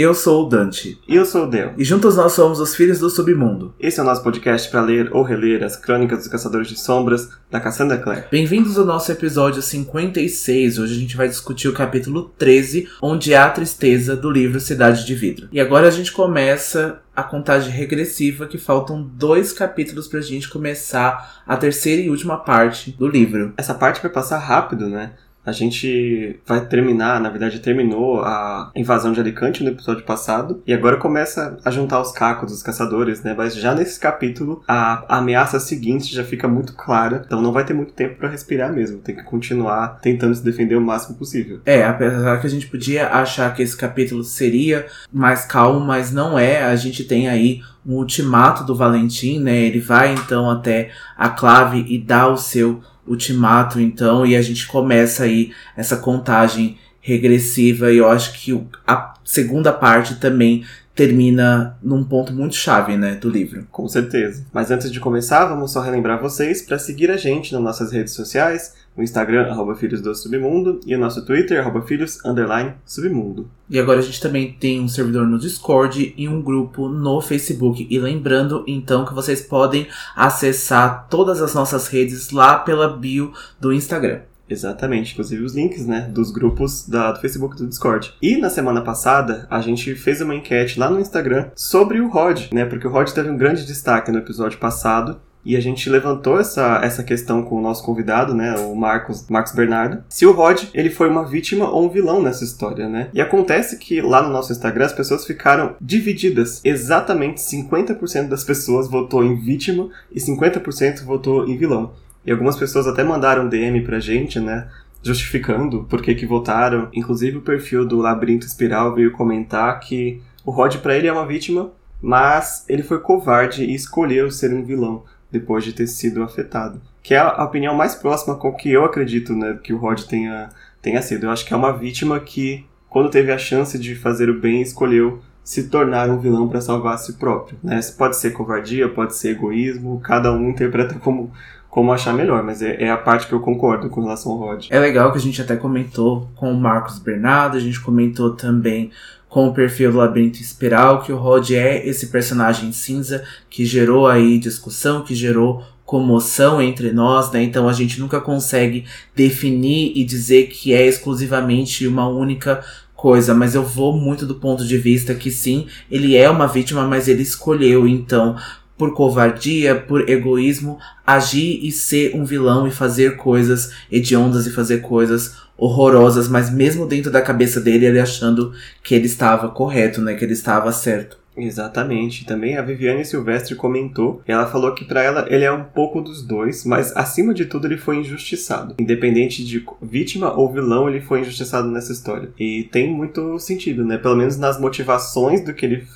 Eu sou o Dante. E eu sou o Del. E juntos nós somos os Filhos do Submundo. Esse é o nosso podcast para ler ou reler as crônicas dos Caçadores de Sombras da Cassandra Clare. Bem-vindos ao nosso episódio 56. Hoje a gente vai discutir o capítulo 13, onde há a tristeza do livro Cidade de Vidro. E agora a gente começa a contagem regressiva que faltam dois capítulos pra gente começar a terceira e última parte do livro. Essa parte vai passar rápido, né? A gente vai terminar, na verdade terminou a invasão de Alicante no episódio passado, e agora começa a juntar os cacos dos caçadores, né? Mas já nesse capítulo, a, ameaça seguinte já fica muito clara, então não vai ter muito tempo para respirar mesmo, tem que continuar tentando se defender o máximo possível. É, apesar que a gente podia achar que esse capítulo seria mais calmo, mas não é, a gente tem aí um ultimato do Valentim, né? Ele vai então até a clave e dá o seu ultimato, então, e a gente começa aí essa contagem regressiva, e eu acho que a segunda parte também termina num ponto muito chave, né, do livro. Com certeza. Mas antes de começar, vamos só relembrar vocês para seguir a gente nas nossas redes sociais, o Instagram, arroba Filhos do Submundo, e o nosso Twitter, arroba Filhos, underline, Submundo. E agora a gente também tem um servidor no Discord e um grupo no Facebook. E lembrando, então, que vocês podem acessar todas as nossas redes lá pela bio do Instagram. Exatamente, inclusive os links, né, dos grupos da, do Facebook e do Discord. E na semana passada, a gente fez uma enquete lá no Instagram sobre o Rod, né, porque o Rod teve um grande destaque no episódio passado, e a gente levantou essa, essa questão com o nosso convidado, né, o Marcos, Marcos Bernardo, se o Rod ele foi uma vítima ou um vilão nessa história, né? E acontece que lá no nosso Instagram as pessoas ficaram divididas. Exatamente 50% das pessoas votou em vítima e 50% votou em vilão. E algumas pessoas até mandaram DM pra gente, né? Justificando por que que votaram. Inclusive o perfil do Labirinto Espiral veio comentar que o Rod para ele é uma vítima, mas ele foi covarde e escolheu ser um vilão depois de ter sido afetado. Que é a opinião mais próxima com que eu acredito né, que o Rod tenha, tenha sido. Eu acho que é uma vítima que, quando teve a chance de fazer o bem, escolheu se tornar um vilão para salvar a si próprio. Né? Pode ser covardia, pode ser egoísmo, cada um interpreta como, como achar melhor, mas é, é, a parte que eu concordo com relação ao Rod. É legal que a gente até comentou com o Marcos Bernardo, a gente comentou também com o perfil do Labirinto Espiral, que o Rod é esse personagem cinza que gerou aí discussão, que gerou comoção entre nós, né? Então a gente nunca consegue definir e dizer que é exclusivamente uma única coisa, mas eu vou muito do ponto de vista que sim, ele é uma vítima, mas ele escolheu então por covardia, por egoísmo, agir e ser um vilão e fazer coisas hediondas e fazer coisas horrorosas, mas mesmo dentro da cabeça dele, ele achando que ele estava correto, né? Que ele estava certo. Exatamente. Também a Viviane Silvestre comentou. Ela falou que para ela ele é um pouco dos dois, mas acima de tudo ele foi injustiçado. Independente de vítima ou vilão, ele foi injustiçado nessa história. E tem muito sentido, né? Pelo menos nas motivações do que ele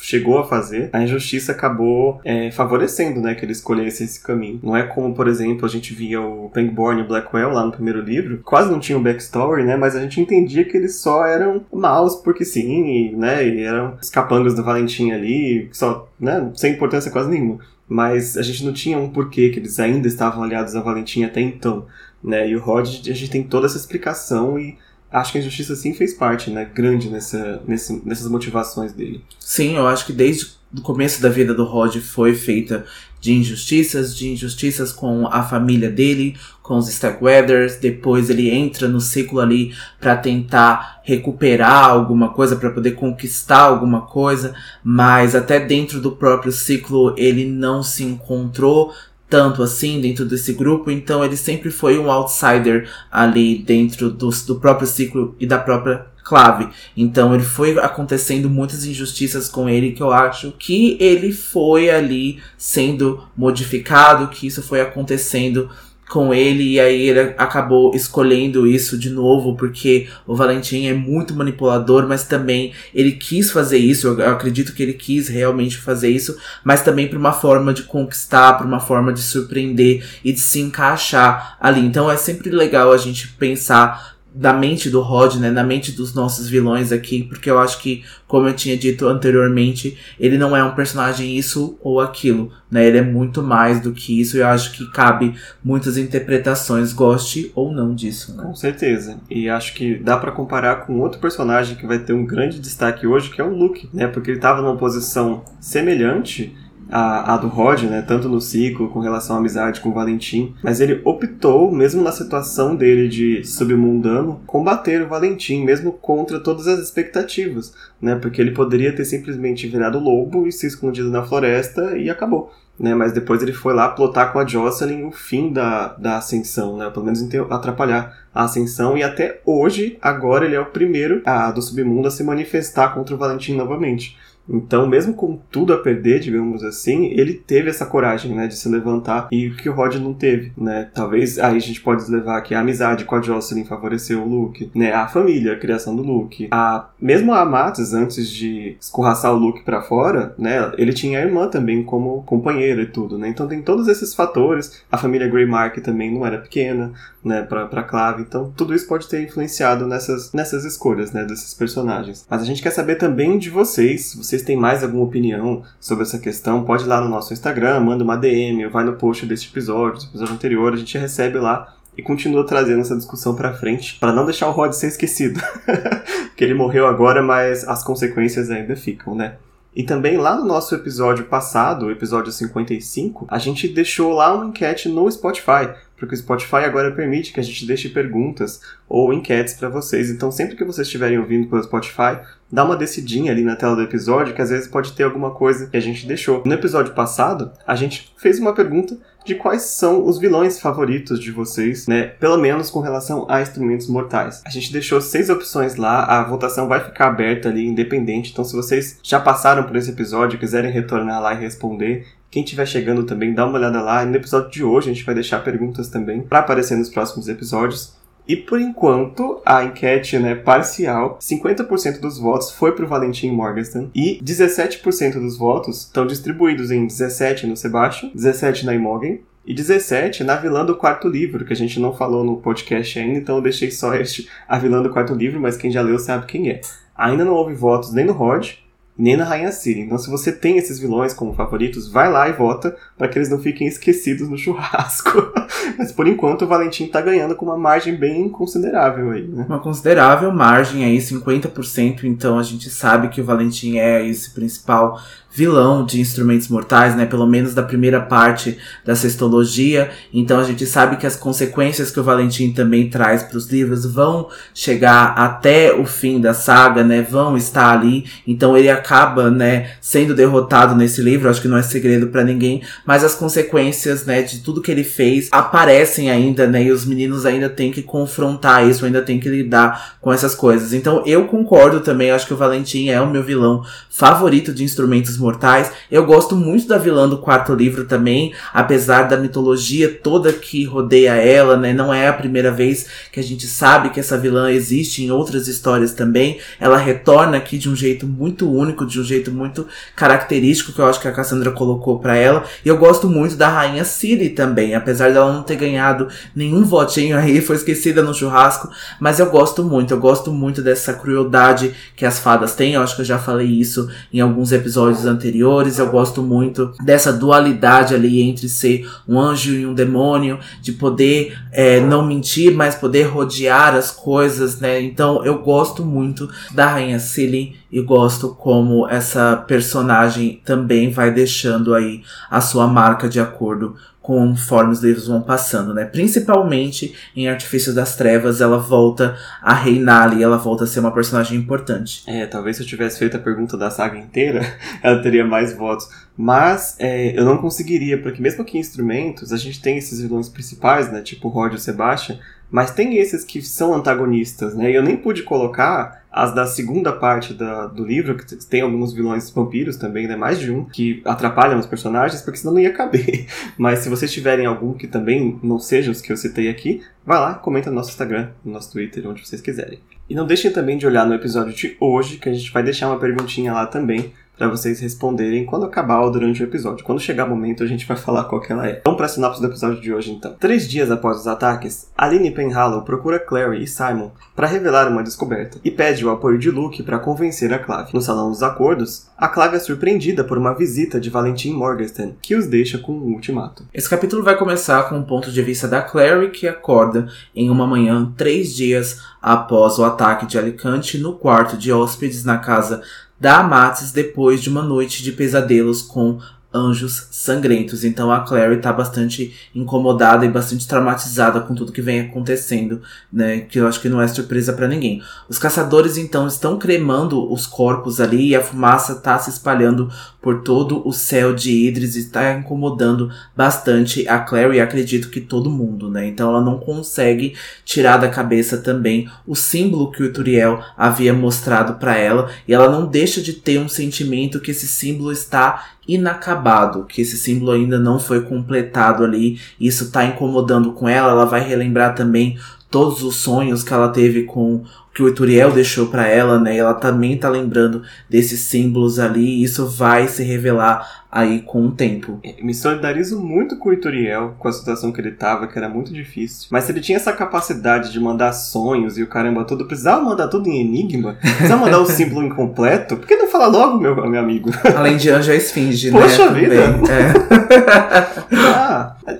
chegou a fazer, a injustiça acabou é, favorecendo, né? Que ele escolhesse esse caminho. Não é como, por exemplo, a gente via o Pangborn e o Blackwell lá no primeiro livro, quase não tinha um backstory, né? Mas a gente entendia que eles só eram maus porque sim, e, né? E eram os do Valentim ali, só, né, sem importância quase nenhuma. Mas a gente não tinha um porquê que eles ainda estavam aliados a Valentim até então, né? E o Rod, a gente tem toda essa explicação e acho que a injustiça sim fez parte, né, grande nessa, nesse, nessas motivações dele. Sim, eu acho que desde o começo da vida do Rod foi feita de injustiças, de injustiças com a família dele, com os Starkweathers, depois ele entra no ciclo ali para tentar recuperar alguma coisa, para poder conquistar alguma coisa, mas até dentro do próprio ciclo ele não se encontrou tanto assim dentro desse grupo, então ele sempre foi um outsider ali dentro do, do próprio ciclo e da própria clave. Então ele foi acontecendo muitas injustiças com ele que eu acho que ele foi ali sendo modificado, que isso foi acontecendo com ele e aí ele acabou escolhendo isso de novo porque o Valentim é muito manipulador, mas também ele quis fazer isso, eu acredito que ele quis realmente fazer isso, mas também para uma forma de conquistar, para uma forma de surpreender e de se encaixar ali. Então é sempre legal a gente pensar da mente do Rod, né, na mente dos nossos vilões aqui, porque eu acho que, como eu tinha dito anteriormente, ele não é um personagem isso ou aquilo, né, ele é muito mais do que isso e eu acho que cabe muitas interpretações, goste ou não disso. Né? Com certeza, e acho que dá para comparar com outro personagem que vai ter um grande destaque hoje, que é o Luke, né, porque ele tava numa posição semelhante a, a, do Rod, né, tanto no ciclo com relação à amizade com o Valentim, mas ele optou, mesmo na situação dele de submundano, combater o Valentim, mesmo contra todas as expectativas, né, porque ele poderia ter simplesmente virado lobo e se escondido na floresta e acabou. Né, mas depois ele foi lá plotar com a Jocelyn o fim da, da ascensão, né, pelo menos atrapalhar a ascensão, e até hoje, agora ele é o primeiro a, do submundo a se manifestar contra o Valentim novamente. Então, mesmo com tudo a perder, digamos assim, ele teve essa coragem, né, de se levantar e que o Rod não teve, né? Talvez aí a gente pode levar que a amizade com a Jocelyn favoreceu o Luke, né? A família, a criação do Luke. A mesmo a Matis antes de escorraçar o Luke para fora, né, ele tinha a irmã também como companheira e tudo, né? Então tem todos esses fatores. A família Greymark também não era pequena, né, para para Clave. Então, tudo isso pode ter influenciado nessas nessas escolhas, né, desses personagens. Mas a gente quer saber também de vocês, vocês vocês têm mais alguma opinião sobre essa questão, pode ir lá no nosso Instagram, manda uma DM, ou vai no post deste episódio, do episódio anterior, a gente recebe lá e continua trazendo essa discussão para frente, para não deixar o Rod ser esquecido. Porque ele morreu agora, mas as consequências ainda ficam, né? E também lá no nosso episódio passado, episódio 55, a gente deixou lá uma enquete no Spotify porque o Spotify agora permite que a gente deixe perguntas ou enquetes para vocês. Então, sempre que vocês estiverem ouvindo pelo Spotify, dá uma decidinha ali na tela do episódio, que às vezes pode ter alguma coisa que a gente deixou. No episódio passado, a gente fez uma pergunta de quais são os vilões favoritos de vocês, né? Pelo menos com relação a instrumentos mortais. A gente deixou seis opções lá, a votação vai ficar aberta ali, independente. Então, se vocês já passaram por esse episódio quiserem retornar lá e responder, quem estiver chegando também, dá uma olhada lá. no episódio de hoje a gente vai deixar perguntas também para aparecer nos próximos episódios. E por enquanto, a enquete né, parcial, 50% dos votos foi para o Valentim Morgenstern e 17% dos votos estão distribuídos em 17 no Sebastian, 17 na Imogen e 17 na vilã do quarto livro, que a gente não falou no podcast ainda, então eu deixei só este, a vilã do quarto livro, mas quem já leu sabe quem é. Ainda não houve votos nem no Rod, nem na Rainha Siri. Então, se você tem esses vilões como favoritos, vai lá e vota para que eles não fiquem esquecidos no churrasco. Mas por enquanto o Valentim tá ganhando com uma margem bem considerável aí, né? Uma considerável margem aí, 50%. Então a gente sabe que o Valentim é esse principal vilão de Instrumentos Mortais, né? Pelo menos da primeira parte da sextologia. Então a gente sabe que as consequências que o Valentim também traz para os livros vão chegar até o fim da saga, né? Vão estar ali. Então ele acaba, né, sendo derrotado nesse livro. Acho que não é segredo para ninguém, mas as consequências, né, de tudo que ele fez aparecem ainda, né? E os meninos ainda têm que confrontar isso, ainda têm que lidar com essas coisas. Então eu concordo também. Acho que o Valentim é o meu vilão favorito de Instrumentos Mortais. Eu gosto muito da vilã do quarto livro também, apesar da mitologia toda que rodeia ela, né? Não é a primeira vez que a gente sabe que essa vilã existe em outras histórias também. Ela retorna aqui de um jeito muito único, de um jeito muito característico que eu acho que a Cassandra colocou para ela. E eu gosto muito da rainha Ciri também, apesar dela não ter ganhado nenhum votinho aí, foi esquecida no churrasco, mas eu gosto muito, eu gosto muito dessa crueldade que as fadas têm. Eu acho que eu já falei isso em alguns episódios anteriores. Eu gosto muito dessa dualidade ali entre ser um anjo e um demônio, de poder é, não mentir, mas poder rodear as coisas, né? Então eu gosto muito da Rainha Cilly e gosto como essa personagem também vai deixando aí a sua marca de acordo conforme os livros vão passando, né? Principalmente em Artifício das Trevas, ela volta a reinar ali, ela volta a ser uma personagem importante. É, talvez se eu tivesse feito a pergunta da saga inteira, ela teria mais votos. Mas é, eu não conseguiria, porque mesmo aqui em Instrumentos, a gente tem esses vilões principais, né? Tipo Rod e Sebastian, mas tem esses que são antagonistas, né? Eu nem pude colocar as da segunda parte da, do livro, que tem alguns vilões vampiros também, né? Mais de um, que atrapalham os personagens, porque senão não ia caber. Mas se vocês tiverem algum que também não sejam os que eu citei aqui, vai lá, comenta no nosso Instagram, no nosso Twitter, onde vocês quiserem. E não deixem também de olhar no episódio de hoje, que a gente vai deixar uma perguntinha lá também para vocês responderem quando acabar ou durante o episódio. Quando chegar o momento, a gente vai falar qual que ela é. Vamos pra sinopse do episódio de hoje, então. Três dias após os ataques, Aline Penhallow procura Clary e Simon para revelar uma descoberta e pede o apoio de Luke para convencer a Clave. No Salão dos Acordos, a Clave é surpreendida por uma visita de Valentin Morgenstern, que os deixa com um ultimato. Esse capítulo vai começar com o ponto de vista da Clary, que acorda em uma manhã três dias após o ataque de Alicante no quarto de hóspedes na casa da Amatis depois de uma noite de pesadelos com anjos sangrentos. Então a Clary tá bastante incomodada e bastante traumatizada com tudo que vem acontecendo, né? Que eu acho que não é surpresa para ninguém. Os caçadores então estão cremando os corpos ali e a fumaça tá se espalhando por todo o céu de Idris e está incomodando bastante a Clary e acredito que todo mundo, né? Então ela não consegue tirar da cabeça também o símbolo que o Turiel havia mostrado para ela e ela não deixa de ter um sentimento que esse símbolo está inacabado, que esse símbolo ainda não foi completado ali. Isso está incomodando com ela. Ela vai relembrar também todos os sonhos que ela teve com que o Ituriel deixou para ela, né? Ela também tá lembrando desses símbolos ali e isso vai se revelar aí com o tempo. É, me solidarizo muito com o Ituriel, com a situação que ele tava, que era muito difícil. Mas se ele tinha essa capacidade de mandar sonhos e o caramba todo, precisava mandar tudo em enigma? Precisava mandar o símbolo incompleto? Por que não fala logo, meu, meu amigo? Além de anjo, é esfinge, Poxa né? vida! É.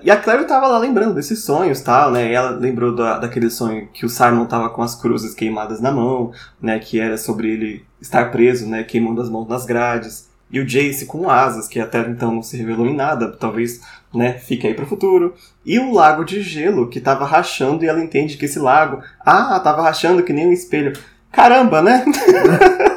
e a Claire tava lá lembrando desses sonhos tal, né? E ela lembrou da, daquele sonho que o Simon tava com as cruzes queimadas na mão, né? Que era sobre ele estar preso, né? Queimando as mãos nas grades e o Jace com asas, que até então não se revelou em nada, talvez né, fique aí para o futuro. E o lago de gelo, que estava rachando e ela entende que esse lago, ah, tava rachando que nem um espelho. Caramba, né?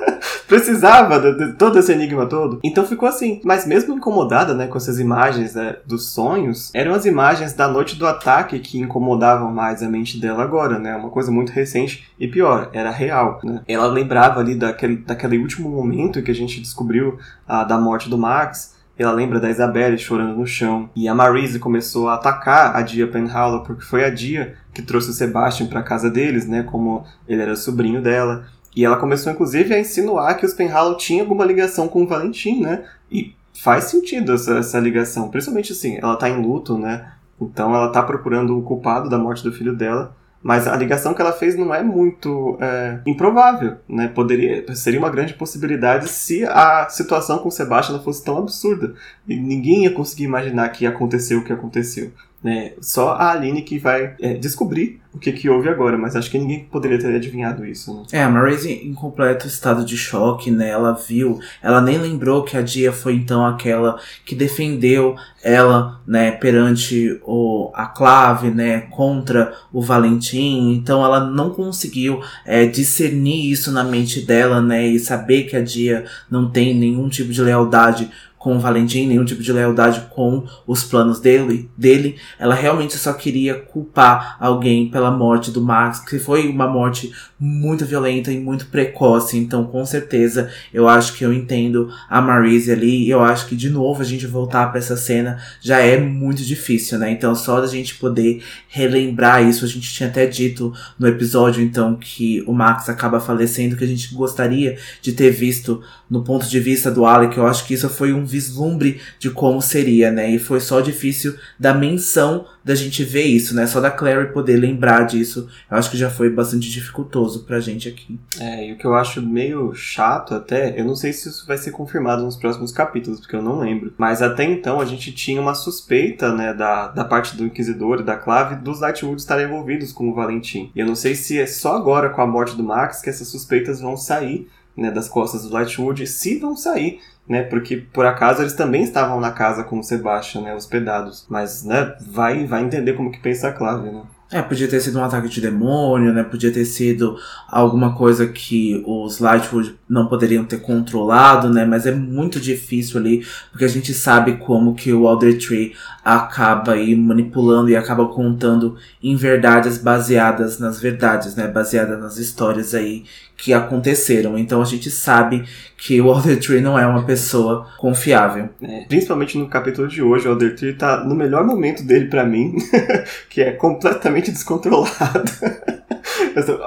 precisava de, de, todo esse enigma todo. Então ficou assim. Mas mesmo incomodada, né, com essas imagens né, dos sonhos, eram as imagens da noite do ataque que incomodavam mais a mente dela agora, né? Uma coisa muito recente e pior, era real, né? Ela lembrava ali daquele, daquele último momento que a gente descobriu a, da morte do Max. Ela lembra da Isabelle chorando no chão. E a Marise começou a atacar a Dia Penhallow porque foi a Dia que trouxe o Sebastian para casa deles, né? Como ele era sobrinho dela. E ela começou, inclusive, a insinuar que os Penhallow tinham alguma ligação com o Valentim, né? E faz sentido essa, essa ligação. Principalmente assim, ela tá em luto, né? Então ela tá procurando o culpado da morte do filho dela. Mas a ligação que ela fez não é muito é, improvável, né? Poderia, seria uma grande possibilidade se a situação com o Sebastian não fosse tão absurda. E ninguém ia conseguir imaginar que aconteceu o que aconteceu. Né? Só a Aline que vai é, descobrir o que, que houve agora, mas acho que ninguém poderia ter adivinhado isso. Né? É, a Marise em completo estado de choque, né? Ela viu, ela nem lembrou que a Dia foi então aquela que defendeu ela, né, perante o, a Clave, né, contra o Valentim. Então ela não conseguiu é, discernir isso na mente dela, né, e saber que a Dia não tem nenhum tipo de lealdade com o Valentim, nenhum tipo de lealdade com os planos dele, dele. Ela realmente só queria culpar alguém pela morte do Max, que foi uma morte muito violenta e muito precoce. Então, com certeza, eu acho que eu entendo a Marise ali. E eu acho que, de novo, a gente voltar para essa cena já é muito difícil, né? Então, só da gente poder relembrar isso, a gente tinha até dito no episódio, então, que o Max acaba falecendo, que a gente gostaria de ter visto no ponto de vista do Alec, eu acho que isso foi um vislumbre de como seria, né? E foi só difícil da menção da gente ver isso, né? Só da Clary poder lembrar disso, eu acho que já foi bastante dificultoso pra gente aqui. É, e o que eu acho meio chato até, eu não sei se isso vai ser confirmado nos próximos capítulos, porque eu não lembro. Mas até então a gente tinha uma suspeita, né, da, da parte do Inquisidor e da Clave dos Lightwood estarem envolvidos com o Valentim. E eu não sei se é só agora com a morte do Max que essas suspeitas vão sair né, das costas do Lightwood, se vão sair, né, porque por acaso eles também estavam na casa com o Sebastian, né, hospedados. Mas, né, vai, vai entender como que pensa a Clave, né. É, podia ter sido um ataque de demônio, né? Podia ter sido alguma coisa que os Lightwood não poderiam ter controlado, né? Mas é muito difícil ali, porque a gente sabe como que o Alder Tree acaba aí manipulando e acaba contando em verdades baseadas nas verdades, né? Baseadas nas histórias aí que aconteceram. Então a gente sabe que o Alder Tree não é uma pessoa confiável. É, principalmente no capítulo de hoje, o Alder Tree tá no melhor momento dele para mim, que é completamente descontrolado.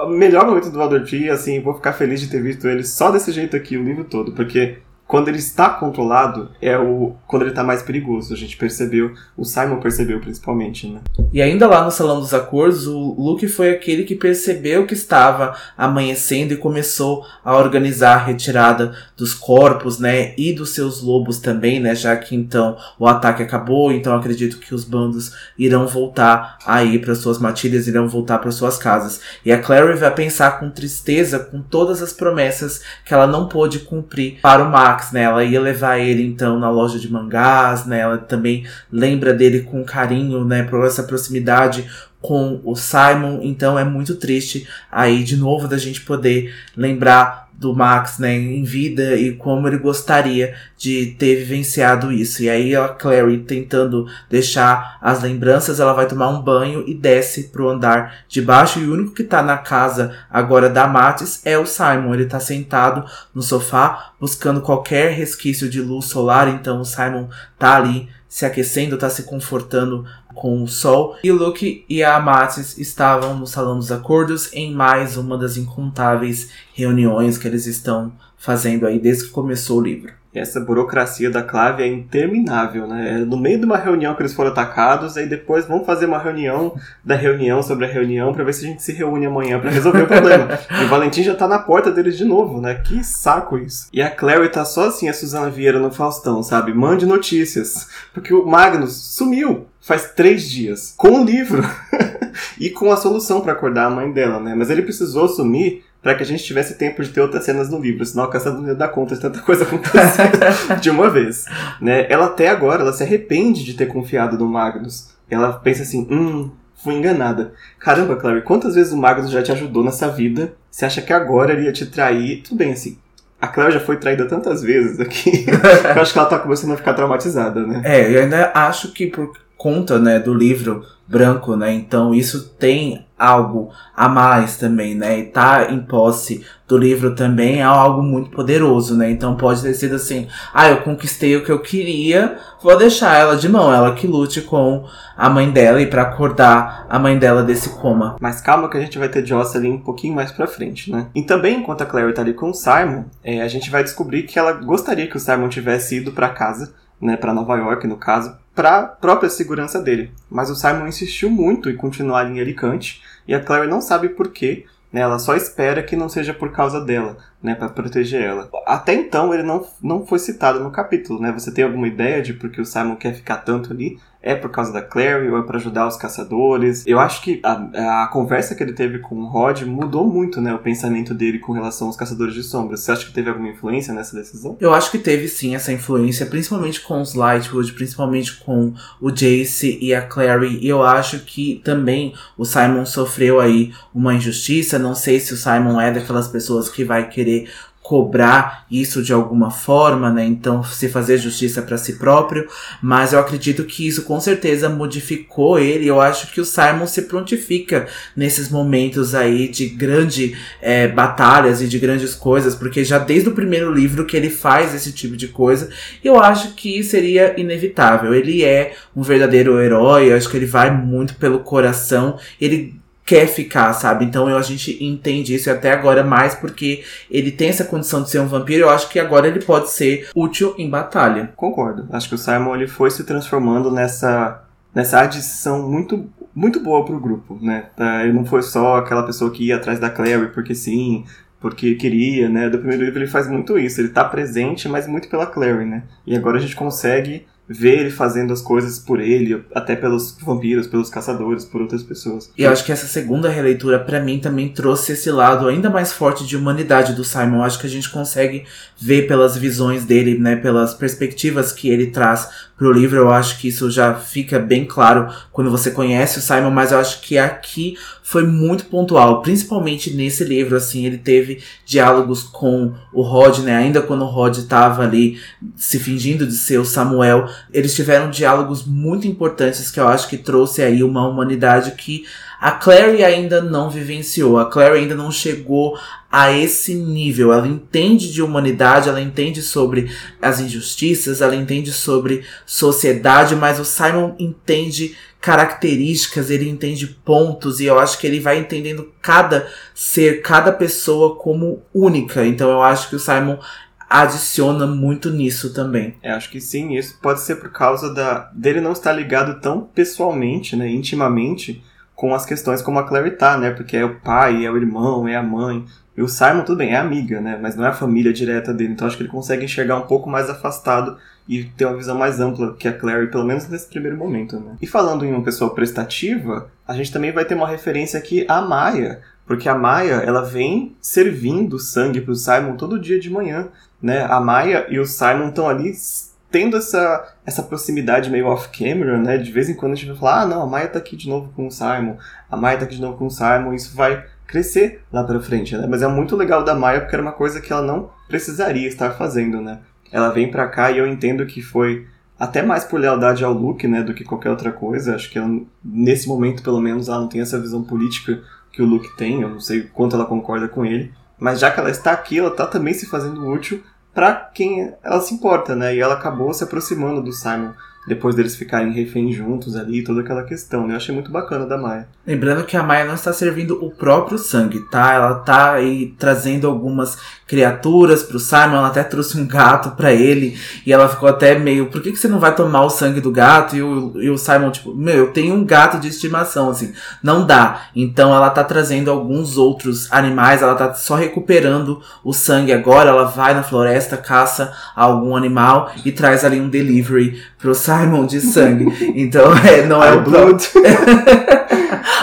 o melhor momento do Tree, assim, vou ficar feliz de ter visto ele só desse jeito aqui o livro todo, porque quando ele está controlado, é o quando ele está mais perigoso. A gente percebeu, o Simon percebeu principalmente, né? E ainda lá no Salão dos Acordos, o Luke foi aquele que percebeu que estava amanhecendo e começou a organizar a retirada dos corpos, né, e dos seus lobos também, né, já que então o ataque acabou, então acredito que os bandos irão voltar aí para suas matilhas, irão voltar para suas casas. E a Clary vai pensar com tristeza com todas as promessas que ela não pôde cumprir para o Max, né? Ela ia levar ele então na loja de mangás, né? Ela também lembra dele com carinho, né, por essa proximidade com o Simon, então é muito triste aí de novo da gente poder lembrar do Max, né, em vida e como ele gostaria de ter vivenciado isso. E aí a Clary tentando deixar as lembranças, ela vai tomar um banho e desce pro andar de baixo e o único que tá na casa agora da Matis é o Simon. Ele tá sentado no sofá buscando qualquer resquício de luz solar, então o Simon tá ali se aquecendo, tá se confortando com o sol. E Luke e a Amatis estavam no Salão dos Acordos em mais uma das incontáveis reuniões que eles estão fazendo aí desde que começou o livro. Essa burocracia da clave é interminável, né? É no meio de uma reunião que eles foram atacados, aí depois vão fazer uma reunião da reunião sobre a reunião para ver se a gente se reúne amanhã para resolver o problema. e o Valentim já tá na porta deles de novo, né? Que saco isso. E a Clary tá só assim, a Suzana Vieira no Faustão, sabe? Mande notícias. Porque o Magnus sumiu faz três dias com o livro e com a solução para acordar a mãe dela, né? Mas ele precisou sumir para que a gente tivesse tempo de ter outras cenas no livro, senão a caçadora não ia dar conta de tanta coisa acontecendo de uma vez. Né? Ela até agora, ela se arrepende de ter confiado no Magnus. Ela pensa assim, hum, fui enganada. Caramba, Clary, quantas vezes o Magnus já te ajudou nessa vida? Você acha que agora ele ia te trair? Tudo bem, assim, a Claire já foi traída tantas vezes aqui. eu acho que ela tá começando a ficar traumatizada, né? É, eu ainda acho que por conta, né, do livro branco, né? Então isso tem algo a mais também, né? E tá em posse do livro também é algo muito poderoso, né? Então pode ter sido assim, ah, eu conquistei o que eu queria, vou deixar ela de mão, ela que lute com a mãe dela e para acordar a mãe dela desse coma. Mas calma que a gente vai ter Joss ali um pouquinho mais pra frente, né? E também, enquanto a Claire tá ali com o Simon, é, a gente vai descobrir que ela gostaria que o Simon tivesse ido para casa, né, para Nova York no caso, para própria segurança dele. Mas o Simon insistiu muito em continuar em Alicante e a Claire não sabe por quê. Né, ela só espera que não seja por causa dela, né, para proteger ela. Até então ele não, não foi citado no capítulo, né? Você tem alguma ideia de por que o Simon quer ficar tanto ali? É por causa da Clary ou é para ajudar os caçadores. Eu acho que a, a, conversa que ele teve com o Rod mudou muito, né, o pensamento dele com relação aos caçadores de sombras. Você acha que teve alguma influência nessa decisão? Eu acho que teve sim essa influência, principalmente com os Lightwood, principalmente com o Jace e a Clary. E eu acho que também o Simon sofreu aí uma injustiça. Não sei se o Simon é daquelas pessoas que vai querer cobrar isso de alguma forma, né? Então, se fazer justiça para si próprio, mas eu acredito que isso com certeza modificou ele. Eu acho que o Simon se prontifica nesses momentos aí de grande é, batalhas e de grandes coisas, porque já desde o primeiro livro que ele faz esse tipo de coisa, eu acho que seria inevitável. Ele é um verdadeiro herói, eu acho que ele vai muito pelo coração, ele quer ficar, sabe? Então eu, a gente entende isso até agora mais porque ele tem essa condição de ser um vampiro. Eu acho que agora ele pode ser útil em batalha. Concordo. Acho que o Simon ele foi se transformando nessa nessa adição muito muito boa pro grupo, né? Tá, ele não foi só aquela pessoa que ia atrás da Clary porque sim, porque queria, né? Do primeiro livro ele faz muito isso. Ele tá presente, mas muito pela Clary, né? E agora a gente consegue ver ele fazendo as coisas por ele, até pelos vampiros, pelos caçadores, por outras pessoas. E acho que essa segunda releitura, para mim, também trouxe esse lado ainda mais forte de humanidade do Simon. Acho que a gente consegue ver pelas visões dele, né, pelas perspectivas que ele traz pro livro. Eu acho que isso já fica bem claro quando você conhece o Simon, mas eu acho que aqui foi muito pontual, principalmente nesse livro, assim, ele teve diálogos com o Rod, né, ainda quando o Rod tava ali se fingindo de ser o Samuel, eles tiveram diálogos muito importantes que eu acho que trouxe aí uma humanidade que a Clary ainda não vivenciou, a Clary ainda não chegou a esse nível. Ela entende de humanidade, ela entende sobre as injustiças, ela entende sobre sociedade, mas o Simon entende características, ele entende pontos e eu acho que ele vai entendendo cada ser, cada pessoa como única. Então eu acho que o Simon adiciona muito nisso também. É, acho que sim, isso pode ser por causa da dele não estar ligado tão pessoalmente, né, intimamente com as questões como a Clary tá, né? Porque é o pai, é o irmão, é a mãe. E o Simon, tudo bem, é amiga, né? Mas não é a família direta dele. Então acho que ele consegue enxergar um pouco mais afastado e ter uma visão mais ampla que a Clary, pelo menos nesse primeiro momento, né? E falando em uma pessoa prestativa, a gente também vai ter uma referência aqui à Maia. Porque a Maia, ela vem servindo sangue pro Simon todo dia de manhã, né? A Maia e o Simon estão ali tendo essa, essa proximidade meio off-camera, né? De vez em quando a gente vai falar, ah, não, a Maia tá aqui de novo com o Simon, a Maia tá aqui de novo com o Simon, isso vai crescer lá pra frente, né? Mas é muito legal da Maia porque era uma coisa que ela não precisaria estar fazendo, né? Ela vem pra cá e eu entendo que foi até mais por lealdade ao Luke, né, do que qualquer outra coisa. Acho que ela, nesse momento, pelo menos, ela não tem essa visão política que o Luke tem. Eu não sei quanto ela concorda com ele. Mas já que ela está aqui, ela está também se fazendo útil para quem ela se importa, né? E ela acabou se aproximando do Simon depois deles ficarem reféns juntos ali, toda aquela questão, né? Eu achei muito bacana da Maia. Lembrando que a Maia não está servindo o próprio sangue, tá? Ela tá aí trazendo algumas criaturas pro Simon, ela até trouxe um gato para ele, e ela ficou até meio, por que, que você não vai tomar o sangue do gato? E o, e o Simon, tipo, meu, eu tenho um gato de estimação, assim, não dá. Então ela tá trazendo alguns outros animais, ela tá só recuperando o sangue agora, ela vai na floresta, caça algum animal e traz ali um delivery pro Simon de sangue. Então, é, não é I o blood.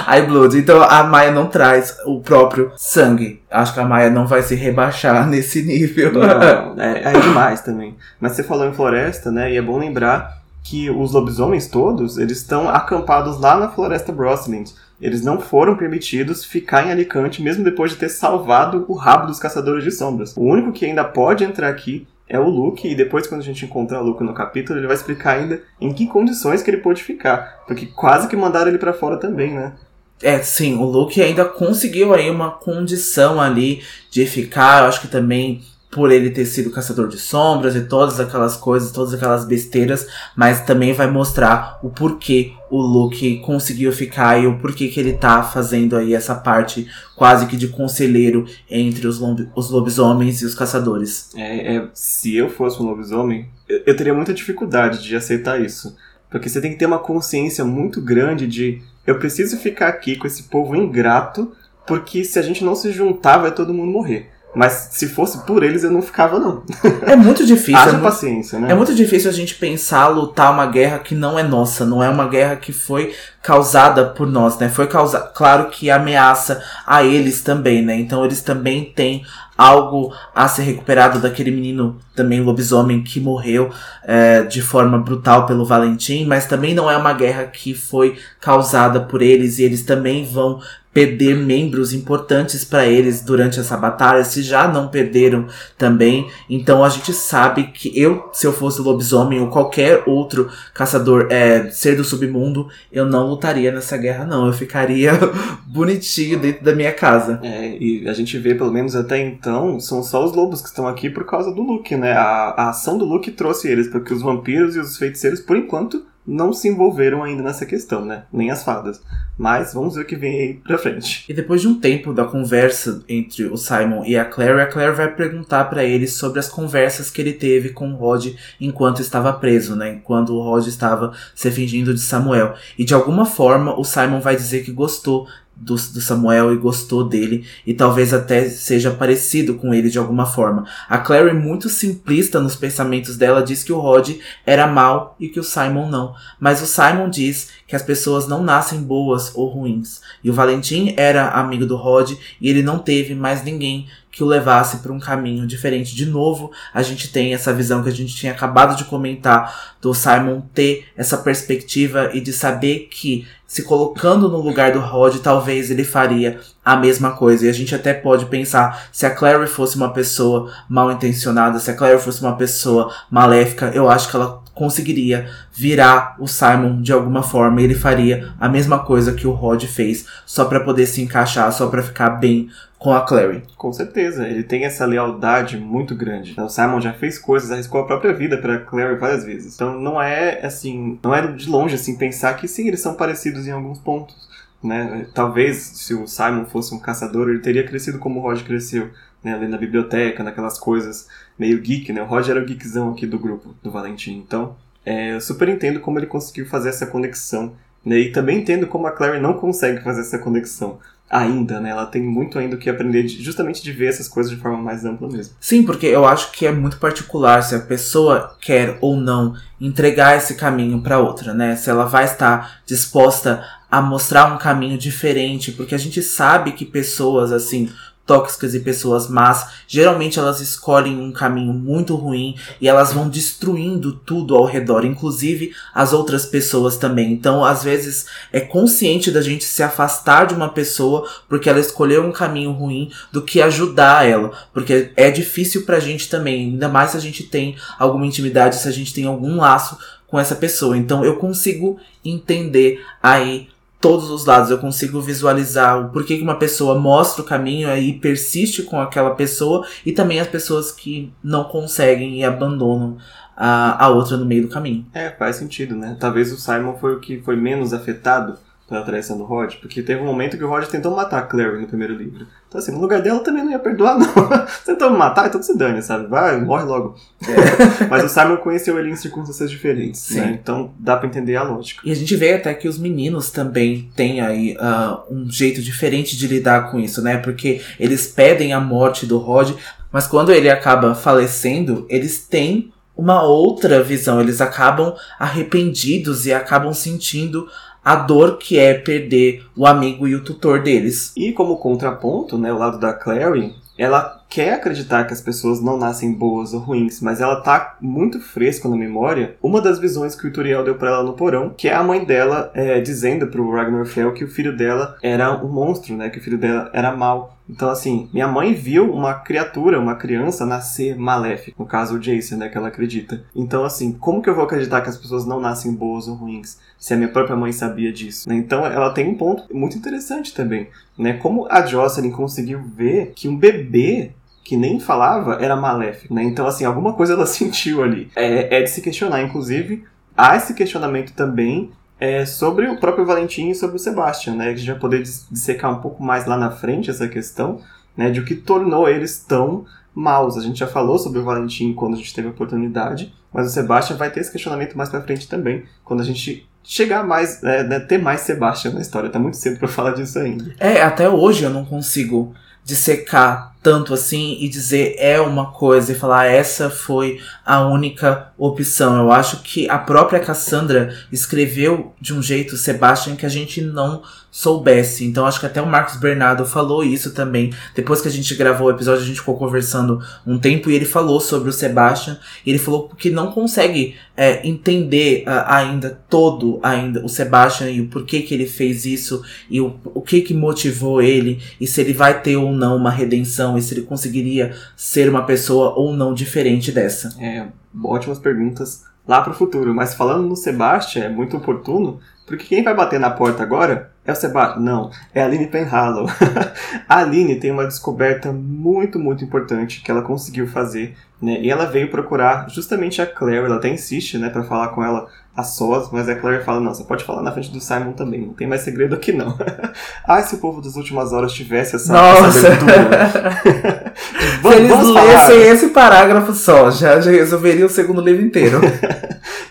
I blood. Então a Maia não traz o próprio sangue. Acho que a Maia não vai se rebaixar nesse nível. Não, é, é demais também. Mas você falou em floresta, né? E é bom lembrar que os lobisomens todos, eles estão acampados lá na floresta Brosland. Eles não foram permitidos ficar em Alicante, mesmo depois de ter salvado o rabo dos caçadores de sombras. O único que ainda pode entrar aqui é o Luke, e depois quando a gente encontrar o Luke no capítulo, ele vai explicar ainda em que condições que ele pôde ficar, porque quase que mandaram ele para fora também, né? É, sim, o Luke ainda conseguiu aí uma condição ali de ficar, eu acho que também por ele ter sido caçador de sombras e todas aquelas coisas, todas aquelas besteiras, mas também vai mostrar o porquê o Luke conseguiu ficar e o porquê que ele tá fazendo aí essa parte quase que de conselheiro entre os, os lobisomens e os caçadores. É, é, se eu fosse um lobisomem, eu, eu teria muita dificuldade de aceitar isso. Porque você tem que ter uma consciência muito grande de eu preciso ficar aqui com esse povo ingrato, porque se a gente não se juntar, vai todo mundo morrer. Mas se fosse por eles, eu não ficava, não. É muito difícil. Haja é paciência, né? É muito difícil a gente pensar lutar uma guerra que não é nossa, não é uma guerra que foi causada por nós, né? Foi causada. Claro que ameaça a eles também, né? Então eles também têm algo a ser recuperado daquele menino também lobisomem que morreu é, de forma brutal pelo Valentim, mas também não é uma guerra que foi causada por eles e eles também vão perder membros importantes para eles durante essa batalha, se já não perderam também. Então a gente sabe que eu, se eu fosse lobisomem ou qualquer outro caçador, é, ser do submundo, eu não lutaria nessa guerra, não. Eu ficaria bonitinho dentro da minha casa. É, e a gente vê, pelo menos até então, são só os lobos que estão aqui por causa do Luke, né? A, a ação do Luke trouxe eles, porque os vampiros e os feiticeiros, por enquanto, não se envolveram ainda nessa questão, né? Nem as fadas. Mas vamos ver o que vem aí pra frente. E depois de um tempo da conversa entre o Simon e a Claire, a Claire vai perguntar para ele sobre as conversas que ele teve com o Rod enquanto estava preso, né? Enquanto o Rod estava se fingindo de Samuel. E de alguma forma o Simon vai dizer que gostou do, do, Samuel e gostou dele e talvez até seja parecido com ele de alguma forma. A Clary, muito simplista nos pensamentos dela, diz que o Rod era mal e que o Simon não. Mas o Simon diz que as pessoas não nascem boas ou ruins. E o Valentim era amigo do Rod e ele não teve mais ninguém que o levasse para um caminho diferente. De novo, a gente tem essa visão que a gente tinha acabado de comentar do Simon ter essa perspectiva e de saber que se colocando no lugar do Rod, talvez ele faria a mesma coisa. E a gente até pode pensar, se a Clary fosse uma pessoa mal intencionada, se a Clary fosse uma pessoa maléfica, eu acho que ela conseguiria virar o Simon de alguma forma e ele faria a mesma coisa que o Rod fez, só para poder se encaixar, só para ficar bem com a Clary. Com certeza, ele tem essa lealdade muito grande. O Simon já fez coisas, arriscou a própria vida para Clary várias vezes. Então não é assim, não é de longe assim pensar que sim, eles são parecidos em alguns pontos. né? Talvez se o Simon fosse um caçador, ele teria crescido como o Rod cresceu, né? Ali na biblioteca, naquelas coisas meio geek, né? O Rod era o geekzão aqui do grupo, do Valentim. Então, é, eu super entendo como ele conseguiu fazer essa conexão, né? E também entendo como a Clary não consegue fazer essa conexão ainda, né? Ela tem muito ainda o que aprender de, justamente de ver essas coisas de forma mais ampla mesmo. Sim, porque eu acho que é muito particular se a pessoa quer ou não entregar esse caminho para outra, né? Se ela vai estar disposta a mostrar um caminho diferente, porque a gente sabe que pessoas assim tóxicas e pessoas más, geralmente elas escolhem um caminho muito ruim e elas vão destruindo tudo ao redor, inclusive as outras pessoas também. Então, às vezes, é consciente da gente se afastar de uma pessoa porque ela escolheu um caminho ruim do que ajudar ela, porque é difícil pra gente também, ainda mais se a gente tem alguma intimidade, se a gente tem algum laço com essa pessoa. Então, eu consigo entender aí todos os lados. Eu consigo visualizar o porquê que uma pessoa mostra o caminho e persiste com aquela pessoa e também as pessoas que não conseguem e abandonam a, a outra no meio do caminho. É, faz sentido, né? Talvez o Simon foi o que foi menos afetado pela traição do Rod, porque teve um momento que o Rod tentou matar a Clary no primeiro livro. Então, assim, no lugar dela também não ia perdoar, não. tentou me matar, então se dane, sabe? Vai, morre logo. É. Mas o Simon conheceu ele em circunstâncias diferentes, né? Sim. né? Então dá pra entender a lógica. E a gente vê até que os meninos também têm aí uh, um jeito diferente de lidar com isso, né? Porque eles pedem a morte do Rod, mas quando ele acaba falecendo, eles têm uma outra visão. Eles acabam arrependidos e acabam sentindo a dor que é perder o amigo e o tutor deles. E como contraponto, né, o lado da Clary, ela quer acreditar que as pessoas não nascem boas ou ruins, mas ela tá muito fresca na memória uma das visões que o Turiel deu para ela no porão, que é a mãe dela é, dizendo pro Ragnar Fel que o filho dela era um monstro, né, que o filho dela era mau. Então, assim, minha mãe viu uma criatura, uma criança, nascer maléfica. No caso, o Jason, né, que ela acredita. Então, assim, como que eu vou acreditar que as pessoas não nascem boas ou ruins? Se a minha própria mãe sabia disso. Né? Então, ela tem um ponto muito interessante também. Né? Como a Jocelyn conseguiu ver que um bebê que nem falava era maléfico, né? Então, assim, alguma coisa ela sentiu ali. É, é de se questionar, inclusive. Há esse questionamento também é, sobre o próprio Valentim e sobre o Sebastian, né? A gente vai poder dissecar um pouco mais lá na frente essa questão, né? De o que tornou eles tão maus. A gente já falou sobre o Valentim quando a gente teve a oportunidade, mas o Sebastian vai ter esse questionamento mais pra frente também, quando a gente chegar mais, é, né, ter mais Sebastian na história. Tá muito cedo para falar disso ainda. É, até hoje eu não consigo dissecar tanto assim e dizer é uma coisa e falar essa foi a única opção. Eu acho que a própria Cassandra escreveu de um jeito Sebastian que a gente não soubesse. Então acho que até o Marcos Bernardo falou isso também. Depois que a gente gravou o episódio, a gente ficou conversando um tempo e ele falou sobre o Sebastian. E ele falou que não consegue é, entender uh, ainda todo ainda o Sebastian e o porquê que ele fez isso e o, o que que motivou ele e se ele vai ter ou não uma redenção e se ele conseguiria ser uma pessoa ou não diferente dessa. É, ótimas perguntas lá para o futuro. Mas falando no Sebastian, é muito oportuno porque quem vai bater na porta agora é o Sebastian? Não, é a Aline Penhallow. a Aline tem uma descoberta muito, muito importante que ela conseguiu fazer, né? E ela veio procurar justamente a Claire, ela até insiste, né, para falar com ela a sós, mas a Claire fala, não, você pode falar na frente do Simon também, não tem mais segredo aqui não. ah, se o povo das últimas horas tivesse essa, Nossa. essa vamos, se eles lessem esse parágrafo só, já, já resolveria o segundo livro inteiro.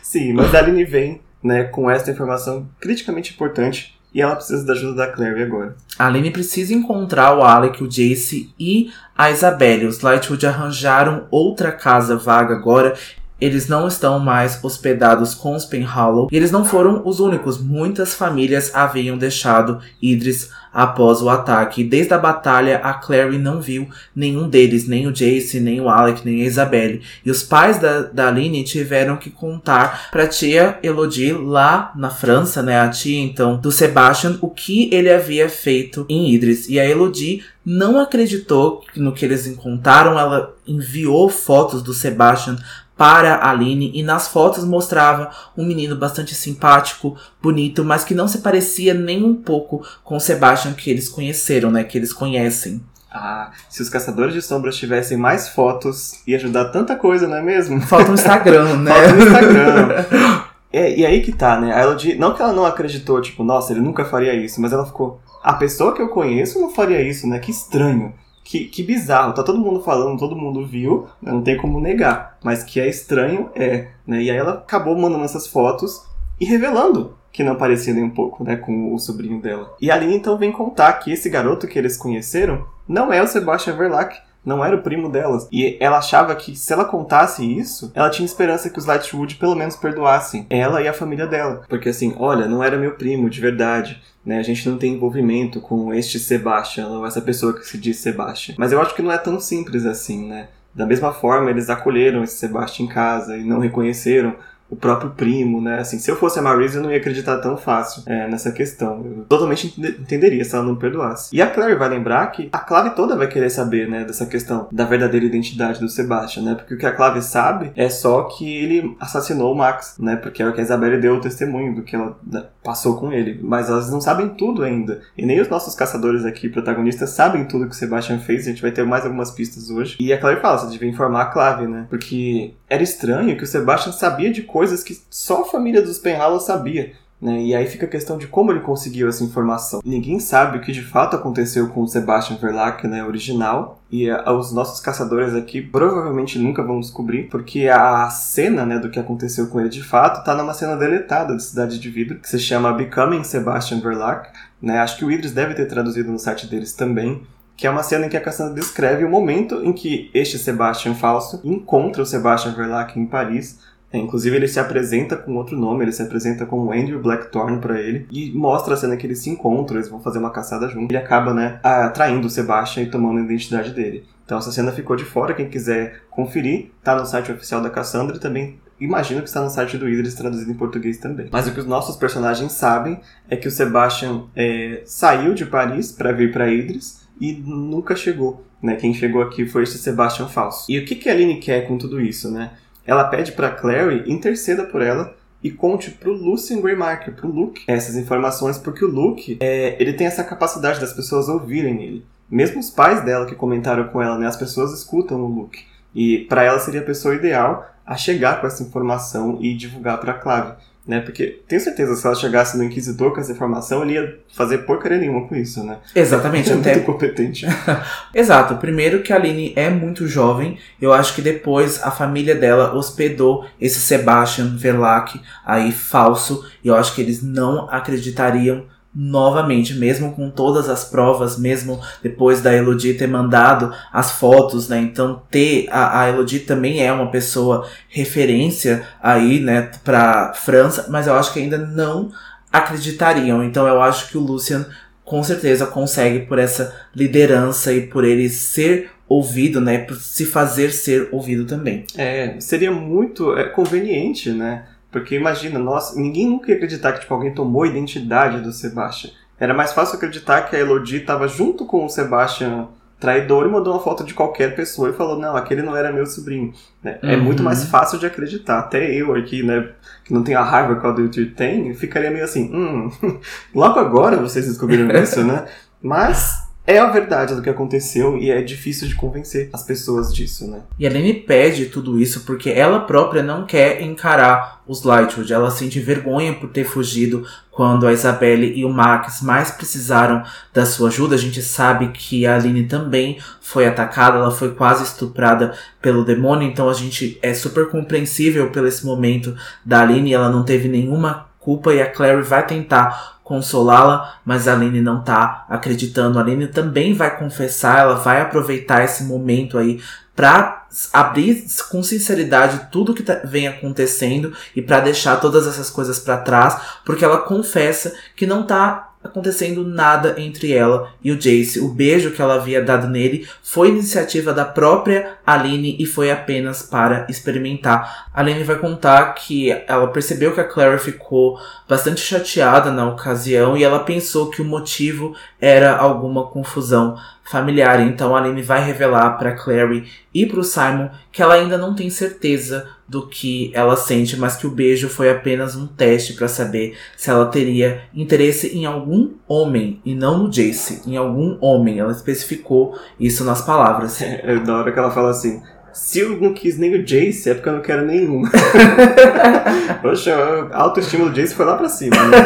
Sim, mas a Aline vem né, com essa informação criticamente importante e ela precisa da ajuda da Clary agora. A Aline precisa encontrar o Alec, o Jace e a Isabelle. Os Lightwood arranjaram outra casa vaga agora. Eles não estão mais hospedados com os Penhallow. E eles não foram os únicos. Muitas famílias haviam deixado Idris após o ataque. Desde a batalha, a Clary não viu nenhum deles, nem o Jace, nem o Alec, nem a Isabelle. E os pais da, da Aline tiveram que contar pra tia Elodie lá na França, né, a tia então do Sebastian, o que ele havia feito em Idris. E a Elodie não acreditou no que eles contaram, ela enviou fotos do Sebastian para a Aline e nas fotos mostrava um menino bastante simpático, bonito, mas que não se parecia nem um pouco com o Sebastian que eles conheceram, né, que eles conhecem. Ah, se os caçadores de sombras tivessem mais fotos, ia ajudar tanta coisa, não é mesmo? Falta um Instagram, né? Falta um Instagram. É, e aí que tá, né? A Elodie, não que ela não acreditou, tipo, nossa, ele nunca faria isso, mas ela ficou, a pessoa que eu conheço não faria isso, né? Que estranho. Que, que bizarro, tá todo mundo falando, todo mundo viu, né? não tem como negar. Mas que é estranho, é. Né? E aí ela acabou mandando essas fotos e revelando que não parecia nem um pouco, né, com o sobrinho dela. E ali então vem contar que esse garoto que eles conheceram não é o Sebastian Verlac, não era o primo delas. E ela achava que se ela contasse isso, ela tinha esperança que os Lightwood pelo menos perdoassem ela e a família dela. Porque assim, olha, não era meu primo de verdade. Né, a gente não tem envolvimento com este Sebastian, ou essa pessoa que se diz Sebastian. Mas eu acho que não é tão simples assim, né? Da mesma forma, eles acolheram esse Sebastian em casa e não reconheceram o próprio primo, né? Assim, se eu fosse a Marise, eu não ia acreditar tão fácil é, nessa questão. Eu totalmente entenderia se ela não perdoasse. E a Claire vai lembrar que a Clave toda vai querer saber, né, dessa questão da verdadeira identidade do Sebastian, né? Porque o que a Clave sabe é só que ele assassinou o Max, né? Porque é o que a Isabelle deu o testemunho do que ela né, passou com ele. Mas elas não sabem tudo ainda. E nem os nossos caçadores aqui, protagonistas, sabem tudo que o Sebastian fez. A gente vai ter mais algumas pistas hoje. E a Claire fala, você devia informar a Clave, né? Porque era estranho que o Sebastian sabia de coisas que só a família dos Penhallow sabia. Né? E aí fica a questão de como ele conseguiu essa informação. Ninguém sabe o que de fato aconteceu com o Sebastian Verlac, né, original, e a, os nossos caçadores aqui provavelmente nunca vão descobrir, porque a cena né, do que aconteceu com ele de fato tá numa cena deletada de Cidade de Vidro, que se chama Becoming Sebastian Verlac. Né? Acho que o Idris deve ter traduzido no site deles também que é uma cena em que a Cassandra descreve o momento em que este Sebastian falso encontra o Sebastian Verlac em Paris. É, inclusive ele se apresenta com outro nome, ele se apresenta como Andrew Blackthorne para ele e mostra a cena que eles se encontram, eles vão fazer uma caçada juntos. Ele acaba, né, atraindo o Sebastian e tomando a identidade dele. Então essa cena ficou de fora, quem quiser conferir, tá no site oficial da Cassandra e também imagino que está no site do Idris traduzido em português também. Mas o que os nossos personagens sabem é que o Sebastian é, saiu de Paris para vir para Idris e nunca chegou. Né? Quem chegou aqui foi esse Sebastian Falso. E o que, que a Aline quer com tudo isso? Né? Ela pede para Clary interceda por ela e conte pro Lucian Greymarker, pro Luke, essas informações, porque o Luke, é, ele tem essa capacidade das pessoas ouvirem ele. Mesmo os pais dela que comentaram com ela, né, as pessoas escutam o Luke. E para ela seria a pessoa ideal a chegar com essa informação e divulgar para Clave né? Porque tenho certeza se ela chegasse no Inquisitor com essa informação, ele ia fazer porcaria nenhuma com isso, né? Exatamente, é até. muito competente. Exato. Primeiro que a Aline é muito jovem. Eu acho que depois a família dela hospedou esse Sebastian Verlac aí falso. E eu acho que eles não acreditariam novamente, mesmo com todas as provas, mesmo depois da Elodie ter mandado as fotos, né? Então ter a, a Elodie também é uma pessoa referência aí, né, para França, mas eu acho que ainda não acreditariam. Então eu acho que o Lucian com certeza consegue por essa liderança e por ele ser ouvido, né, por se fazer ser ouvido também. É, seria muito é, conveniente, né? Porque imagina, nossa, ninguém nunca ia acreditar que tipo, alguém tomou a identidade do Sebastian. Era mais fácil acreditar que a Elodie estava junto com o Sebastian traidor e mandou uma foto de qualquer pessoa e falou, não, aquele não era meu sobrinho. Né? É uhum. muito mais fácil de acreditar. Até eu aqui, né, que não tenho a raiva que o Adultir tem, ficaria meio assim, hum, logo agora vocês descobriram isso, né? Mas é a verdade do que aconteceu e é difícil de convencer as pessoas disso, né? E a Lenny pede tudo isso porque ela própria não quer encarar os Lightwood. Ela sente vergonha por ter fugido quando a Isabelle e o Max mais precisaram da sua ajuda. A gente sabe que a Aline também foi atacada, ela foi quase estuprada pelo demônio, então a gente é super compreensível pelo esse momento da Aline. Ela não teve nenhuma culpa e a Clary vai tentar consolá-la, mas a Aline não tá acreditando. A Aline também vai confessar, ela vai aproveitar esse momento aí para abrir com sinceridade tudo que tá, vem acontecendo e para deixar todas essas coisas para trás, porque ela confessa que não tá acontecendo nada entre ela e o Jace. O beijo que ela havia dado nele foi iniciativa da própria Aline e foi apenas para experimentar. A Aline vai contar que ela percebeu que a Clara ficou bastante chateada na ocasião e ela pensou que o motivo era alguma confusão familiar. Então a Aline vai revelar para Clary e para o Simon que ela ainda não tem certeza do que ela sente, mas que o beijo foi apenas um teste para saber se ela teria interesse em algum homem e não no Jace, em algum homem. Ela especificou isso nas palavras. Da hora que ela fala assim: Se eu não quis nem o Jace, é porque eu não quero nenhum. Poxa, a autoestima do Jace foi lá pra cima, né?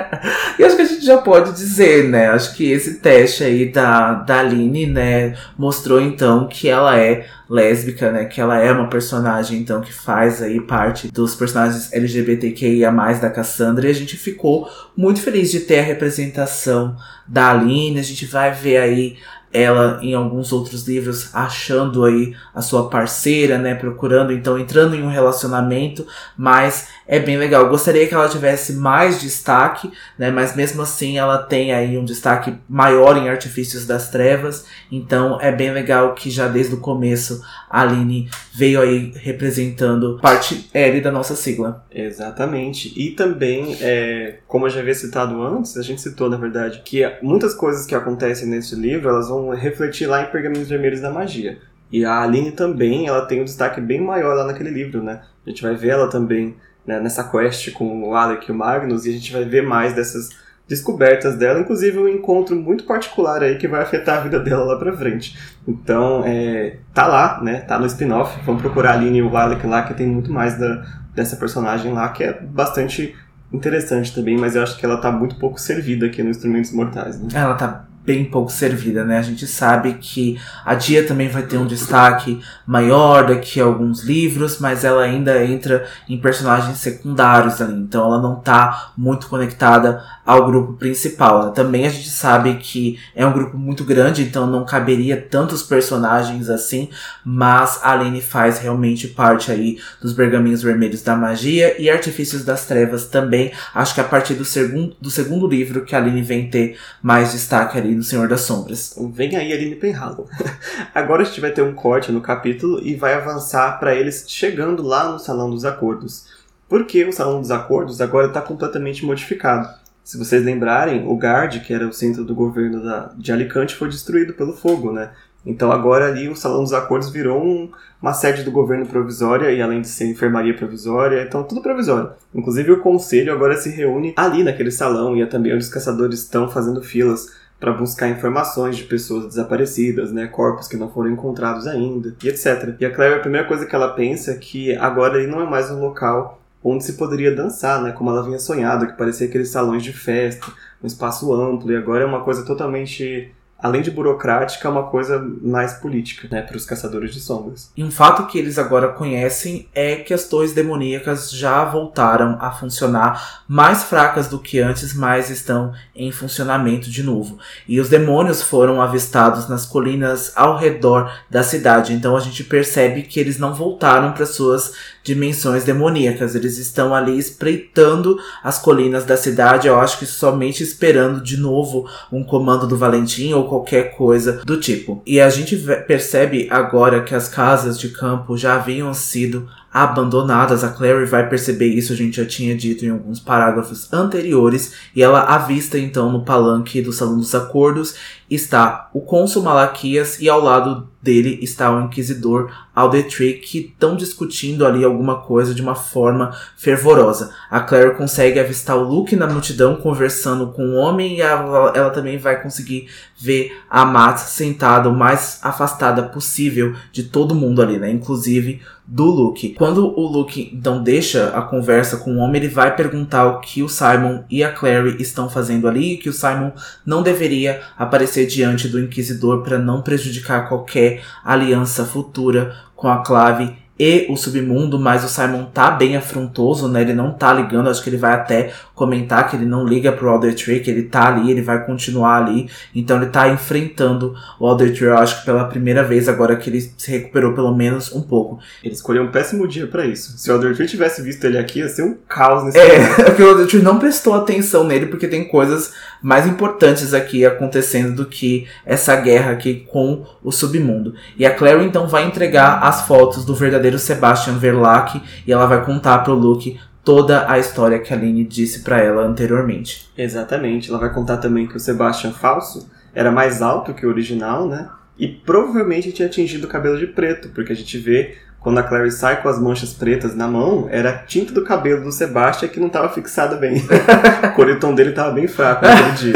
e acho que a gente já pode dizer, né? Acho que esse teste aí da, da Aline, né, mostrou então que ela é lésbica, né? Que ela é uma personagem, então, que faz aí parte dos personagens LGBTQIA+, da Cassandra. E a gente ficou muito feliz de ter a representação da Aline. A gente vai ver aí ela em alguns outros livros achando aí a sua parceira, né, procurando então entrando em um relacionamento, mas é bem legal. gostaria que ela tivesse mais destaque, né, mas mesmo assim ela tem aí um destaque maior em Artifícios das Trevas, então é bem legal que já desde o começo a Aline veio aí representando parte L da nossa sigla. Exatamente. E também, é, como eu já havia citado antes, a gente citou na verdade, que muitas coisas que acontecem nesse livro, elas vão refletir lá em Pergaminhos Vermelhos da Magia. E a Aline também, ela tem um destaque bem maior lá naquele livro, né? A gente vai ver ela também né, nessa quest com o Alec e o Magnus, e a gente vai ver mais dessas descobertas dela, inclusive um encontro muito particular aí que vai afetar a vida dela lá pra frente. Então, é, tá lá, né? Tá no spin-off. Vamos procurar a Aline e o Alec lá, que tem muito mais da, dessa personagem lá, que é bastante interessante também, mas eu acho que ela tá muito pouco servida aqui no Instrumentos Mortais, né? Ela tá bem pouco servida, né? A gente sabe que a Dia também vai ter um destaque maior daqui a alguns livros, mas ela ainda entra em personagens secundários ali, então ela não tá muito conectada ao grupo principal. Também a gente sabe que é um grupo muito grande, então não caberia tantos personagens assim, mas a Aline faz realmente parte aí dos Bergaminhos Vermelhos da Magia e Artifícios das Trevas também. Acho que a partir do segundo, do segundo livro que a Aline vem ter mais destaque ali no Senhor das Sombras. Vem aí Aline Penhallow. Agora a gente vai ter um corte no capítulo e vai avançar para eles chegando lá no Salão dos Acordos. Porque o Salão dos Acordos agora está completamente modificado. Se vocês lembrarem, o Gard, que era o centro do governo da, de Alicante, foi destruído pelo fogo, né? Então agora ali o Salão dos Acordos virou um, uma sede do governo provisória e além de ser enfermaria provisória, então tudo provisório. Inclusive o conselho agora se reúne ali naquele salão e é também onde os caçadores estão fazendo filas para buscar informações de pessoas desaparecidas, né, corpos que não foram encontrados ainda, e etc. E a Claire, a primeira coisa que ela pensa é que agora ele não é mais um local onde se poderia dançar, né, como ela vinha sonhado, que parecia aqueles salões de festa, um espaço amplo, e agora é uma coisa totalmente além de burocrática, é uma coisa mais política, né, para os caçadores de sombras. E um fato que eles agora conhecem é que as torres demoníacas já voltaram a funcionar mais fracas do que antes, mas estão em funcionamento de novo. E os demônios foram avistados nas colinas ao redor da cidade, então a gente percebe que eles não voltaram para suas dimensões demoníacas. Eles estão ali espreitando as colinas da cidade, eu acho que somente esperando de novo um comando do Valentim ou qualquer coisa do tipo. E a gente percebe agora que as casas de campo já haviam sido abandonadas. A Clary vai perceber isso, a gente já tinha dito em alguns parágrafos anteriores, e ela avista então no palanque do Salão dos Acordos está o cônsul Malaquias e ao lado dele está o inquisidor Aldetri que estão discutindo ali alguma coisa de uma forma fervorosa. A Claire consegue avistar o Luke na multidão conversando com o homem e ela, ela também vai conseguir ver a Matt sentada o mais afastada possível de todo mundo ali, né? Inclusive do Luke. Quando o Luke então deixa a conversa com o homem, ele vai perguntar o que o Simon e a Clary estão fazendo ali, e que o Simon não deveria aparecer diante do Inquisidor para não prejudicar qualquer aliança futura com a Clave e o submundo, mas o Simon tá bem afrontoso, né? Ele não tá ligando, acho que ele vai até comentar que ele não liga pro Alder Tree, que ele tá ali, ele vai continuar ali. Então ele tá enfrentando o Alder Tree, eu acho que pela primeira vez agora que ele se recuperou pelo menos um pouco. Ele escolheu um péssimo dia para isso. Se o Alder Tree tivesse visto ele aqui, ia ser um caos nesse É, porque o Alder Tree não prestou atenção nele porque tem coisas mais importantes aqui acontecendo do que essa guerra aqui com o submundo. E a Clary então vai entregar as fotos do verdadeiro Sebastian Verlac e ela vai contar pro Luke toda a história que a Aline disse para ela anteriormente. Exatamente. Ela vai contar também que o Sebastian falso era mais alto que o original, né? E provavelmente tinha atingido o cabelo de preto, porque a gente vê quando a Clary sai com as manchas pretas na mão, era a tinta do cabelo do Sebastian que não estava fixada bem. o coletom dele estava bem fraco naquele dia.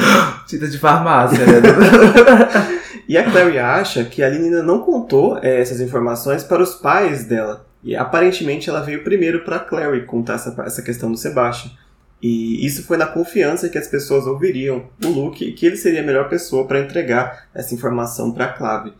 tinta de farmácia, né? E a Clary acha que a ainda não contou é, essas informações para os pais dela. E aparentemente ela veio primeiro para Clary contar essa, essa questão do Sebastian. E isso foi na confiança que as pessoas ouviriam o Luke e que ele seria a melhor pessoa para entregar essa informação para Clave.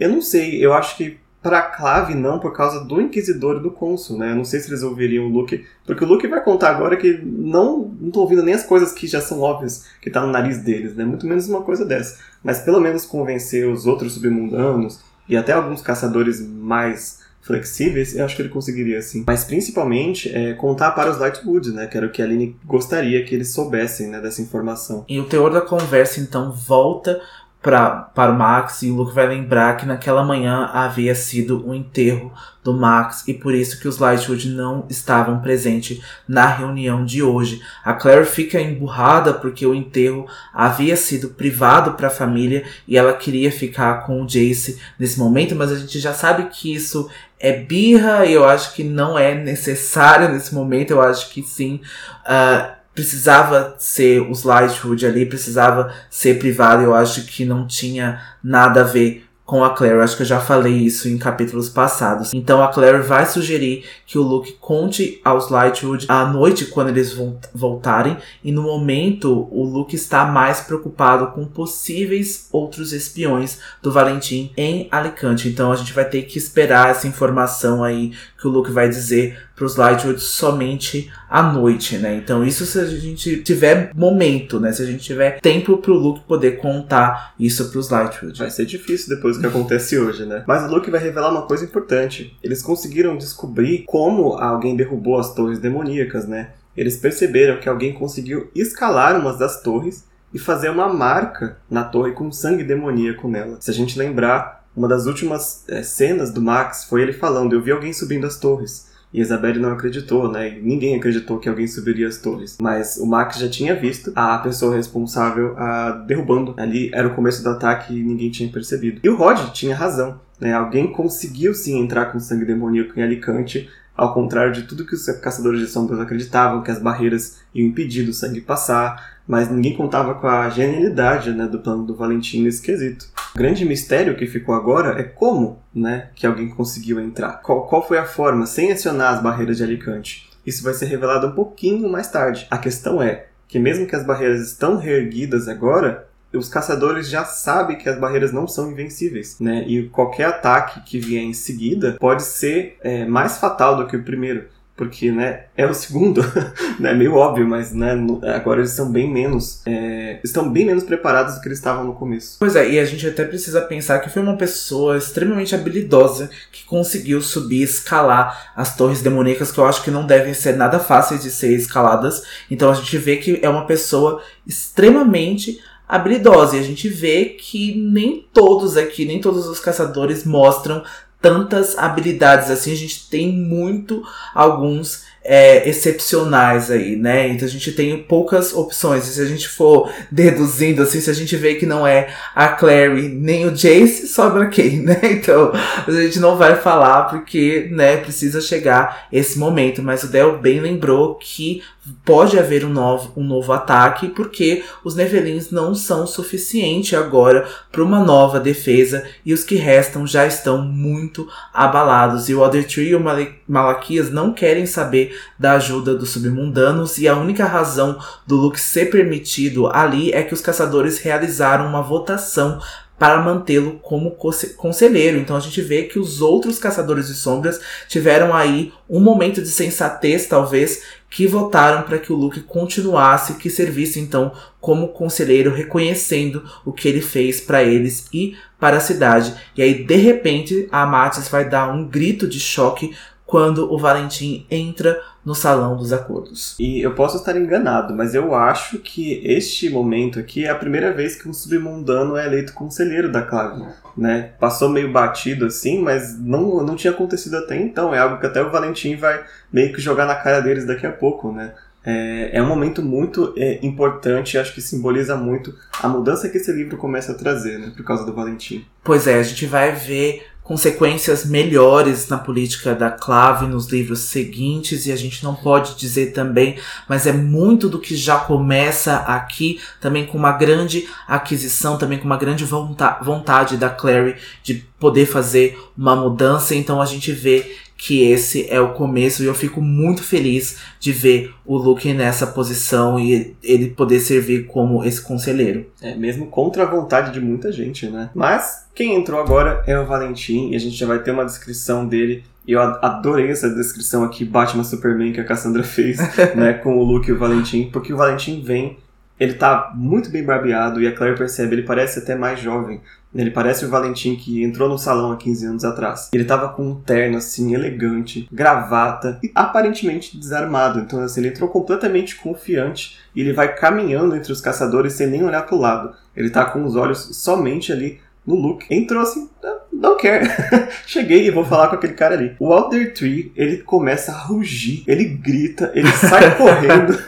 Eu não sei, eu acho que para Clave não, por causa do Inquisidor e do Cônsul, né? Não sei se eles ouviriam o Luke, porque o Luke vai contar agora que não estão ouvindo nem as coisas que já são óbvias que tá no nariz deles, né? Muito menos uma coisa dessa. Mas pelo menos convencer os outros submundanos e até alguns caçadores mais flexíveis, eu acho que ele conseguiria sim. Mas principalmente é, contar para os Lightwood, né? Que era o que a Aline gostaria que eles soubessem né, dessa informação. E o teor da conversa então volta pra, para o Max e o Luke vai lembrar que naquela manhã havia sido o enterro do Max e por isso que os Lightwood não estavam presentes na reunião de hoje. A Claire fica emburrada porque o enterro havia sido privado para a família e ela queria ficar com o Jace nesse momento, mas a gente já sabe que isso é birra e eu acho que não é necessário nesse momento, eu acho que sim. Uh, precisava ser os Lightwood ali, precisava ser privado. Eu acho que não tinha nada a ver com a Claire. Acho que eu já falei isso em capítulos passados. Então a Claire vai sugerir que o Luke conte aos Lightwood à noite quando eles voltarem. E no momento o Luke está mais preocupado com possíveis outros espiões do Valentim em Alicante. Então a gente vai ter que esperar essa informação aí que o Luke vai dizer para os Lightwood somente à noite, né? Então isso se a gente tiver momento, né? Se a gente tiver tempo para o Luke poder contar isso para os Lightwood. Vai ser difícil depois do que acontece hoje, né? Mas o Luke vai revelar uma coisa importante. Eles conseguiram descobrir como alguém derrubou as torres demoníacas, né? Eles perceberam que alguém conseguiu escalar uma das torres e fazer uma marca na torre com sangue demoníaco nela. Se a gente lembrar, uma das últimas é, cenas do Max foi ele falando: Eu vi alguém subindo as torres. E Isabelle não acreditou, né? Ninguém acreditou que alguém subiria as torres. Mas o Max já tinha visto a pessoa responsável a derrubando. Ali era o começo do ataque e ninguém tinha percebido. E o Rod tinha razão. Né? Alguém conseguiu sim entrar com sangue demoníaco em Alicante, ao contrário de tudo que os caçadores de sombras acreditavam, que as barreiras iam impedir do sangue passar, mas ninguém contava com a genialidade né, do plano do Valentim nesse quesito. O grande mistério que ficou agora é como né, que alguém conseguiu entrar. Qual, qual foi a forma, sem acionar as barreiras de Alicante? Isso vai ser revelado um pouquinho mais tarde. A questão é que mesmo que as barreiras estão reerguidas agora, os caçadores já sabem que as barreiras não são invencíveis, né? E qualquer ataque que vier em seguida pode ser é, mais fatal do que o primeiro porque né, é o segundo, né, meio óbvio, mas né, agora eles estão bem menos, é, estão bem menos preparados do que eles estavam no começo. Pois é, e a gente até precisa pensar que foi uma pessoa extremamente habilidosa que conseguiu subir, escalar as torres demoníacas que eu acho que não devem ser nada fáceis de ser escaladas. Então a gente vê que é uma pessoa extremamente habilidosa e a gente vê que nem todos aqui, nem todos os caçadores mostram tantas habilidades assim, a gente tem muito alguns é, excepcionais aí, né? Então a gente tem poucas opções. E se a gente for deduzindo, assim, se a gente vê que não é a Clary nem o Jace, sobra quem, né? Então a gente não vai falar porque, né, precisa chegar esse momento. Mas o Del bem lembrou que pode haver um novo, um novo ataque porque os Nevelins não são suficiente agora para uma nova defesa e os que restam já estão muito abalados. E o Other Tree e o Malaquias não querem saber da ajuda dos submundanos, e a única razão do Luke ser permitido ali é que os caçadores realizaram uma votação para mantê-lo como conselheiro. Então a gente vê que os outros caçadores de sombras tiveram aí um momento de sensatez, talvez, que votaram para que o Luke continuasse, que servisse então como conselheiro, reconhecendo o que ele fez para eles e para a cidade. E aí, de repente, a Amatis vai dar um grito de choque quando o Valentim entra no salão dos acordos. E eu posso estar enganado, mas eu acho que este momento aqui é a primeira vez que um submundano é eleito conselheiro da clave, né? Passou meio batido assim, mas não, não tinha acontecido até então. É algo que até o Valentim vai meio que jogar na cara deles daqui a pouco, né? É, é um momento muito é, importante, acho que simboliza muito a mudança que esse livro começa a trazer, né, por causa do Valentim. Pois é, a gente vai ver consequências melhores na política da clave nos livros seguintes e a gente não pode dizer também, mas é muito do que já começa aqui, também com uma grande aquisição, também com uma grande vontade da Clary de poder fazer uma mudança. Então a gente vê que esse é o começo e eu fico muito feliz de ver o Luke nessa posição e ele poder servir como esse conselheiro. É, mesmo contra a vontade de muita gente, né? Mas quem entrou agora é o Valentim e a gente já vai ter uma descrição dele e eu adorei essa descrição aqui, Batman Superman, que a Cassandra fez, né, com o Luke e o Valentim, porque o Valentim vem, ele tá muito bem barbeado e a Claire percebe, ele parece até mais jovem. Ele parece o Valentim que entrou no salão há 15 anos atrás. Ele tava com um terno assim, elegante, gravata e aparentemente desarmado. Então, assim, ele entrou completamente confiante e ele vai caminhando entre os caçadores sem nem olhar pro lado. Ele tá com os olhos somente ali no Luke. Entrou assim, não quer. Cheguei e vou falar com aquele cara ali. O Alder Tree, ele começa a rugir, ele grita, ele sai correndo.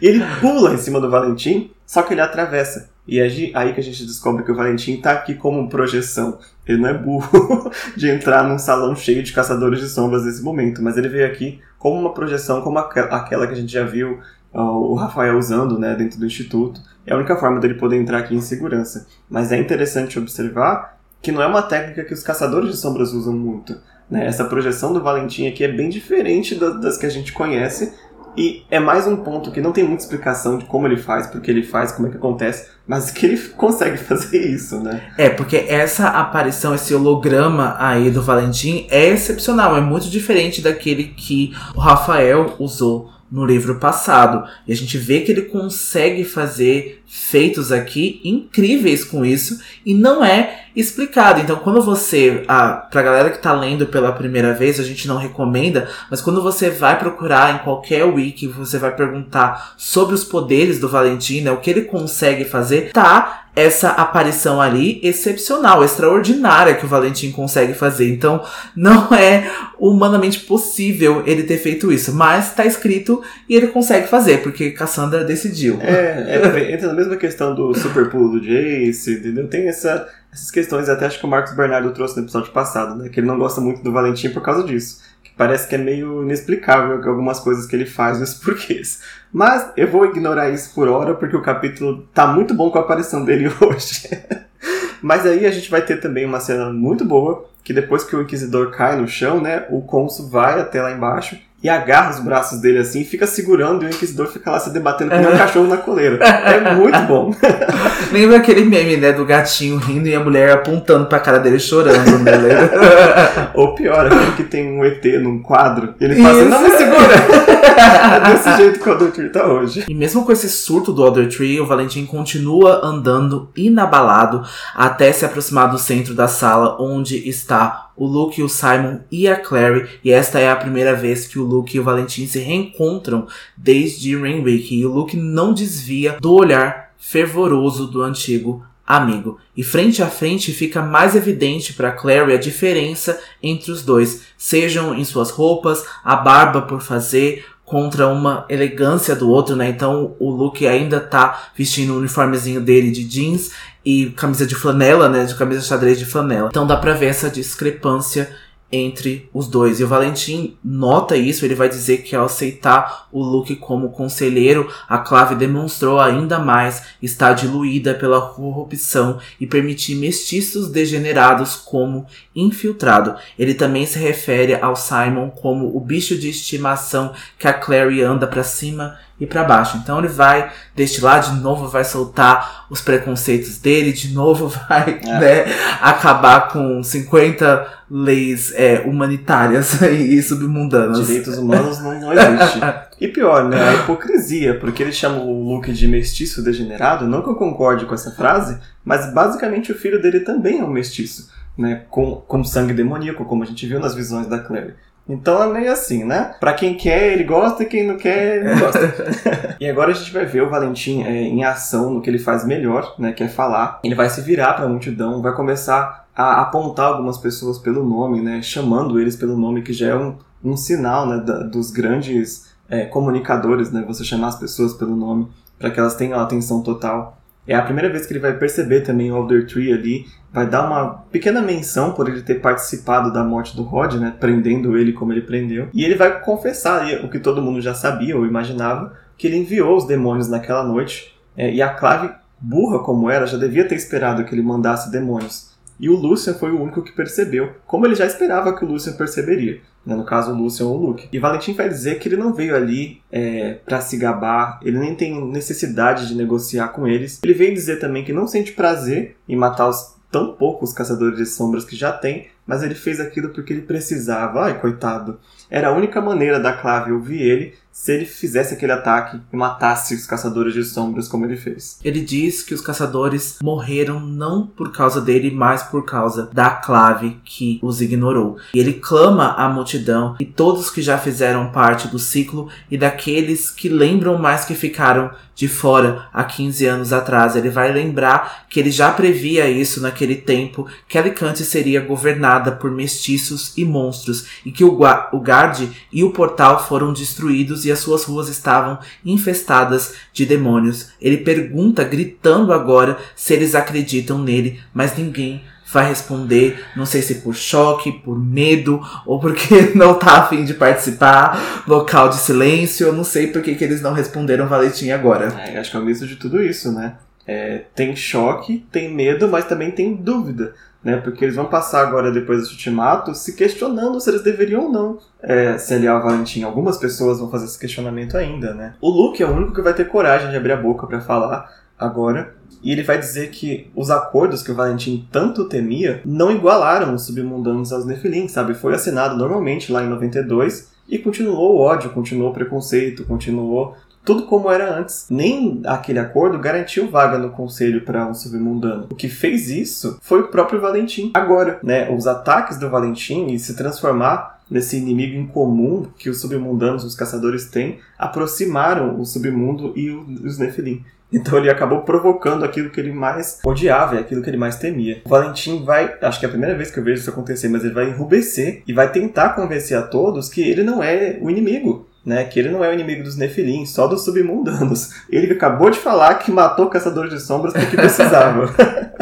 Ele pula em cima do Valentim, só que ele atravessa. E é aí que a gente descobre que o Valentim tá aqui como projeção. Ele não é burro de entrar num salão cheio de caçadores de sombras nesse momento, mas ele veio aqui como uma projeção, como aquela que a gente já viu o Rafael usando né, dentro do instituto. É a única forma dele poder entrar aqui em segurança. Mas é interessante observar que não é uma técnica que os caçadores de sombras usam muito. Né? Essa projeção do Valentim aqui é bem diferente das que a gente conhece e é mais um ponto que não tem muita explicação de como ele faz, porque ele faz, como é que acontece, mas que ele consegue fazer isso, né? É, porque essa aparição, esse holograma aí do Valentim é excepcional, é muito diferente daquele que o Rafael usou no livro passado. E a gente vê que ele consegue fazer feitos aqui incríveis com isso e não é explicado. Então, quando você, ah, pra galera que tá lendo pela primeira vez, a gente não recomenda, mas quando você vai procurar em qualquer wiki, você vai perguntar sobre os poderes do Valentim, né, o que ele consegue fazer, tá essa aparição ali excepcional, extraordinária que o Valentim consegue fazer. Então, não é humanamente possível ele ter feito isso, mas tá escrito e ele consegue fazer, porque Cassandra decidiu. É, é entra na mesma questão do super pulo do Jace, entendeu? Tem essa essas questões, até acho que o Marcos Bernardo trouxe no episódio passado, né? Que ele não gosta muito do Valentim por causa disso. Que parece que é meio inexplicável algumas coisas que ele faz e os porquês. Mas eu vou ignorar isso por hora, porque o capítulo tá muito bom com a aparição dele hoje. Mas aí a gente vai ter também uma cena muito boa, que depois que o Inquisidor cai no chão, né? O Consul vai até lá embaixo e agarra os braços dele assim, fica segurando e o Inquisidor fica lá se debatendo com um cachorro na coleira. É muito bom. Lembra aquele meme, né, do gatinho rindo e a mulher apontando pra cara dele chorando, né? Ou pior, aquele que tem um ET num quadro e ele fala assim, não me segura! é desse jeito que o Other Tree tá hoje. E mesmo com esse surto do Other Tree, o Valentim continua andando inabalado até se aproximar do centro da sala onde está o Luke, o Simon e a Clary, e esta é a primeira vez que o Luke e o Valentim se reencontram desde Rainwick, e o Luke não desvia do olhar fervoroso do antigo amigo. E frente a frente fica mais evidente para Clary a diferença entre os dois, sejam em suas roupas, a barba por fazer, contra uma elegância do outro, né? Então o Luke ainda tá vestindo o uniformezinho dele de jeans e camisa de flanela, né? De camisa xadrez de flanela. Então dá pra ver essa discrepância entre os dois. E o Valentim nota isso, ele vai dizer que ao aceitar o Luke como conselheiro, a Clave demonstrou ainda mais estar diluída pela corrupção e permitir mestiços degenerados como infiltrado. Ele também se refere ao Simon como o bicho de estimação que a Clary anda para cima e para baixo. Então ele vai destilar de novo, vai soltar os preconceitos dele, de novo vai é. né, acabar com 50 leis é, humanitárias e submundanas. Direitos humanos não, não existe. e pior, né, a hipocrisia, porque ele chama o Luke de mestiço degenerado, não que eu concorde com essa frase, mas basicamente o filho dele também é um mestiço, né, com, com sangue demoníaco, como a gente viu nas visões da Claire. Então é meio assim, né? Pra quem quer, ele gosta, e quem não quer, ele não gosta. e agora a gente vai ver o Valentim é, em ação no que ele faz melhor, né? Que é falar. Ele vai se virar pra multidão, vai começar a apontar algumas pessoas pelo nome, né? Chamando eles pelo nome, que já é um, um sinal, né? Da, dos grandes é, comunicadores, né? Você chamar as pessoas pelo nome, para que elas tenham a atenção total. É a primeira vez que ele vai perceber também o Elder Tree ali, vai dar uma pequena menção por ele ter participado da morte do Rod, né, prendendo ele como ele prendeu. E ele vai confessar o que todo mundo já sabia ou imaginava, que ele enviou os demônios naquela noite. É, e a Clave, burra como era, já devia ter esperado que ele mandasse demônios. E o Lucian foi o único que percebeu, como ele já esperava que o Lucian perceberia. Né? No caso, o Lucian ou o Luke. E Valentim vai dizer que ele não veio ali é, para se gabar, ele nem tem necessidade de negociar com eles. Ele veio dizer também que não sente prazer em matar os tão poucos caçadores de sombras que já tem, mas ele fez aquilo porque ele precisava. Ai, coitado. Era a única maneira da Clave ouvir ele se ele fizesse aquele ataque e matasse os caçadores de sombras como ele fez. Ele diz que os caçadores morreram não por causa dele, mas por causa da clave que os ignorou. E ele clama à multidão e todos que já fizeram parte do ciclo e daqueles que lembram mais que ficaram de fora há 15 anos atrás. Ele vai lembrar que ele já previa isso naquele tempo, que Alicante seria por mestiços e monstros e que o, o Guard e o portal foram destruídos e as suas ruas estavam infestadas de demônios. Ele pergunta, gritando agora, se eles acreditam nele, mas ninguém vai responder, não sei se por choque, por medo, ou porque não tá afim de participar, local de silêncio, eu não sei por que eles não responderam Valentim agora. É, acho que é o misto de tudo isso, né? É, tem choque, tem medo, mas também tem dúvida né? Porque eles vão passar agora, depois desse ultimato, se questionando se eles deveriam ou não é, se aliar ao Valentim. Algumas pessoas vão fazer esse questionamento ainda, né? O Luke é o único que vai ter coragem de abrir a boca para falar agora. E ele vai dizer que os acordos que o Valentim tanto temia não igualaram os submundanos aos Nefilim, sabe? Foi assinado normalmente lá em 92 e continuou o ódio, continuou o preconceito, continuou tudo como era antes. Nem aquele acordo garantiu vaga no conselho para um submundano. O que fez isso foi o próprio Valentim. Agora, né, os ataques do Valentim e se transformar nesse inimigo em comum que os submundanos, os caçadores têm, aproximaram o submundo e os Nefilim. Então ele acabou provocando aquilo que ele mais odiava e aquilo que ele mais temia. O Valentim vai, acho que é a primeira vez que eu vejo isso acontecer, mas ele vai enrubescer e vai tentar convencer a todos que ele não é o inimigo né, que ele não é o inimigo dos Nefilim, só dos submundanos. Ele acabou de falar que matou caçadores de sombras porque precisava.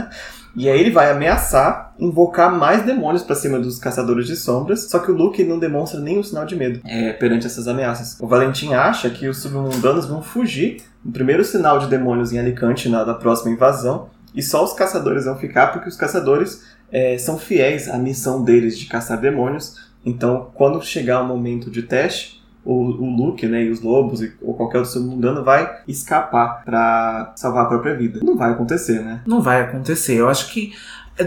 e aí ele vai ameaçar invocar mais demônios para cima dos caçadores de sombras, só que o Luke não demonstra nenhum sinal de medo é, perante essas ameaças. O Valentim acha que os submundanos vão fugir no primeiro sinal de demônios em Alicante na da próxima invasão, e só os caçadores vão ficar porque os caçadores é, são fiéis à missão deles de caçar demônios. Então, quando chegar o momento de teste, o, o Luke, né, e os lobos, ou qualquer outro ser mundano vai escapar para salvar a própria vida. Não vai acontecer, né? Não vai acontecer. Eu acho que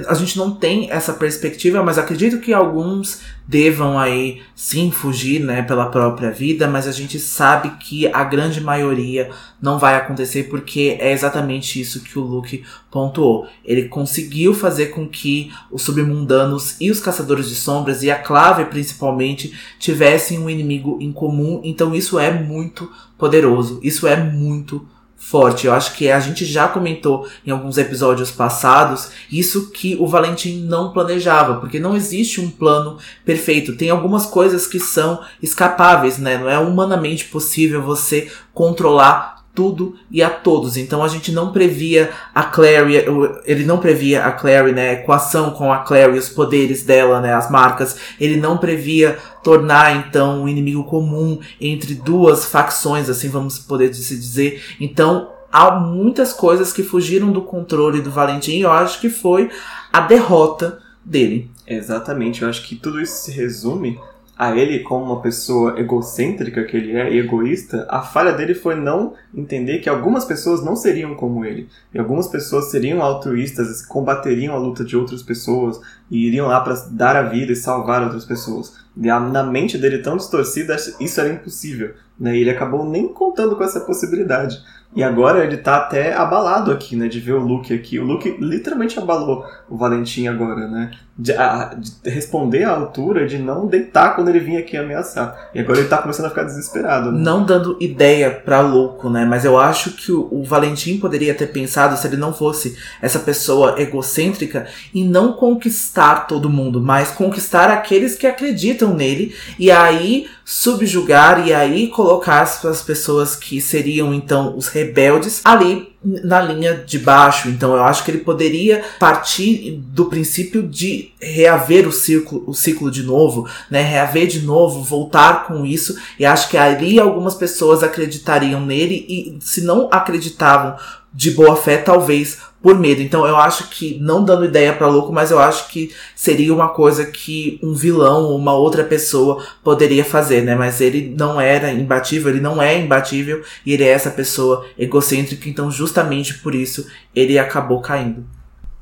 a gente não tem essa perspectiva, mas acredito que alguns devam aí sim fugir, né, pela própria vida, mas a gente sabe que a grande maioria não vai acontecer porque é exatamente isso que o Luke pontuou. Ele conseguiu fazer com que os submundanos e os caçadores de sombras e a clave principalmente tivessem um inimigo em comum, então isso é muito poderoso, isso é muito poderoso forte. Eu acho que a gente já comentou em alguns episódios passados isso que o Valentim não planejava, porque não existe um plano perfeito. Tem algumas coisas que são escapáveis, né? Não é humanamente possível você controlar tudo e a todos. Então a gente não previa a Clary, ele não previa a Clary, né, a equação com a Clary, os poderes dela, né, as marcas. Ele não previa tornar então um inimigo comum entre duas facções, assim vamos poder se dizer. Então há muitas coisas que fugiram do controle do Valentim e eu acho que foi a derrota dele. Exatamente, eu acho que tudo isso se resume a ele como uma pessoa egocêntrica que ele é, e egoísta, a falha dele foi não entender que algumas pessoas não seriam como ele. E algumas pessoas seriam altruístas, combateriam a luta de outras pessoas e iriam lá para dar a vida e salvar outras pessoas. E na mente dele tão distorcida, isso era impossível. Né? E ele acabou nem contando com essa possibilidade. E agora ele tá até abalado aqui, né? De ver o Luke aqui. O Luke literalmente abalou o Valentim agora, né? De, a, de responder à altura de não deitar quando ele vinha aqui ameaçar. E agora ele tá começando a ficar desesperado. Né? Não dando ideia pra louco, né? Mas eu acho que o, o Valentim poderia ter pensado, se ele não fosse essa pessoa egocêntrica, em não conquistar todo mundo, mas conquistar aqueles que acreditam nele. E aí subjugar e aí colocar as pessoas que seriam então os rebeldes ali na linha de baixo. Então eu acho que ele poderia partir do princípio de reaver o ciclo, o ciclo de novo, né? Reaver de novo, voltar com isso. E acho que ali algumas pessoas acreditariam nele e se não acreditavam de boa fé, talvez por medo. Então eu acho que, não dando ideia para louco, mas eu acho que seria uma coisa que um vilão ou uma outra pessoa poderia fazer, né? Mas ele não era imbatível, ele não é imbatível e ele é essa pessoa egocêntrica, então justamente por isso ele acabou caindo.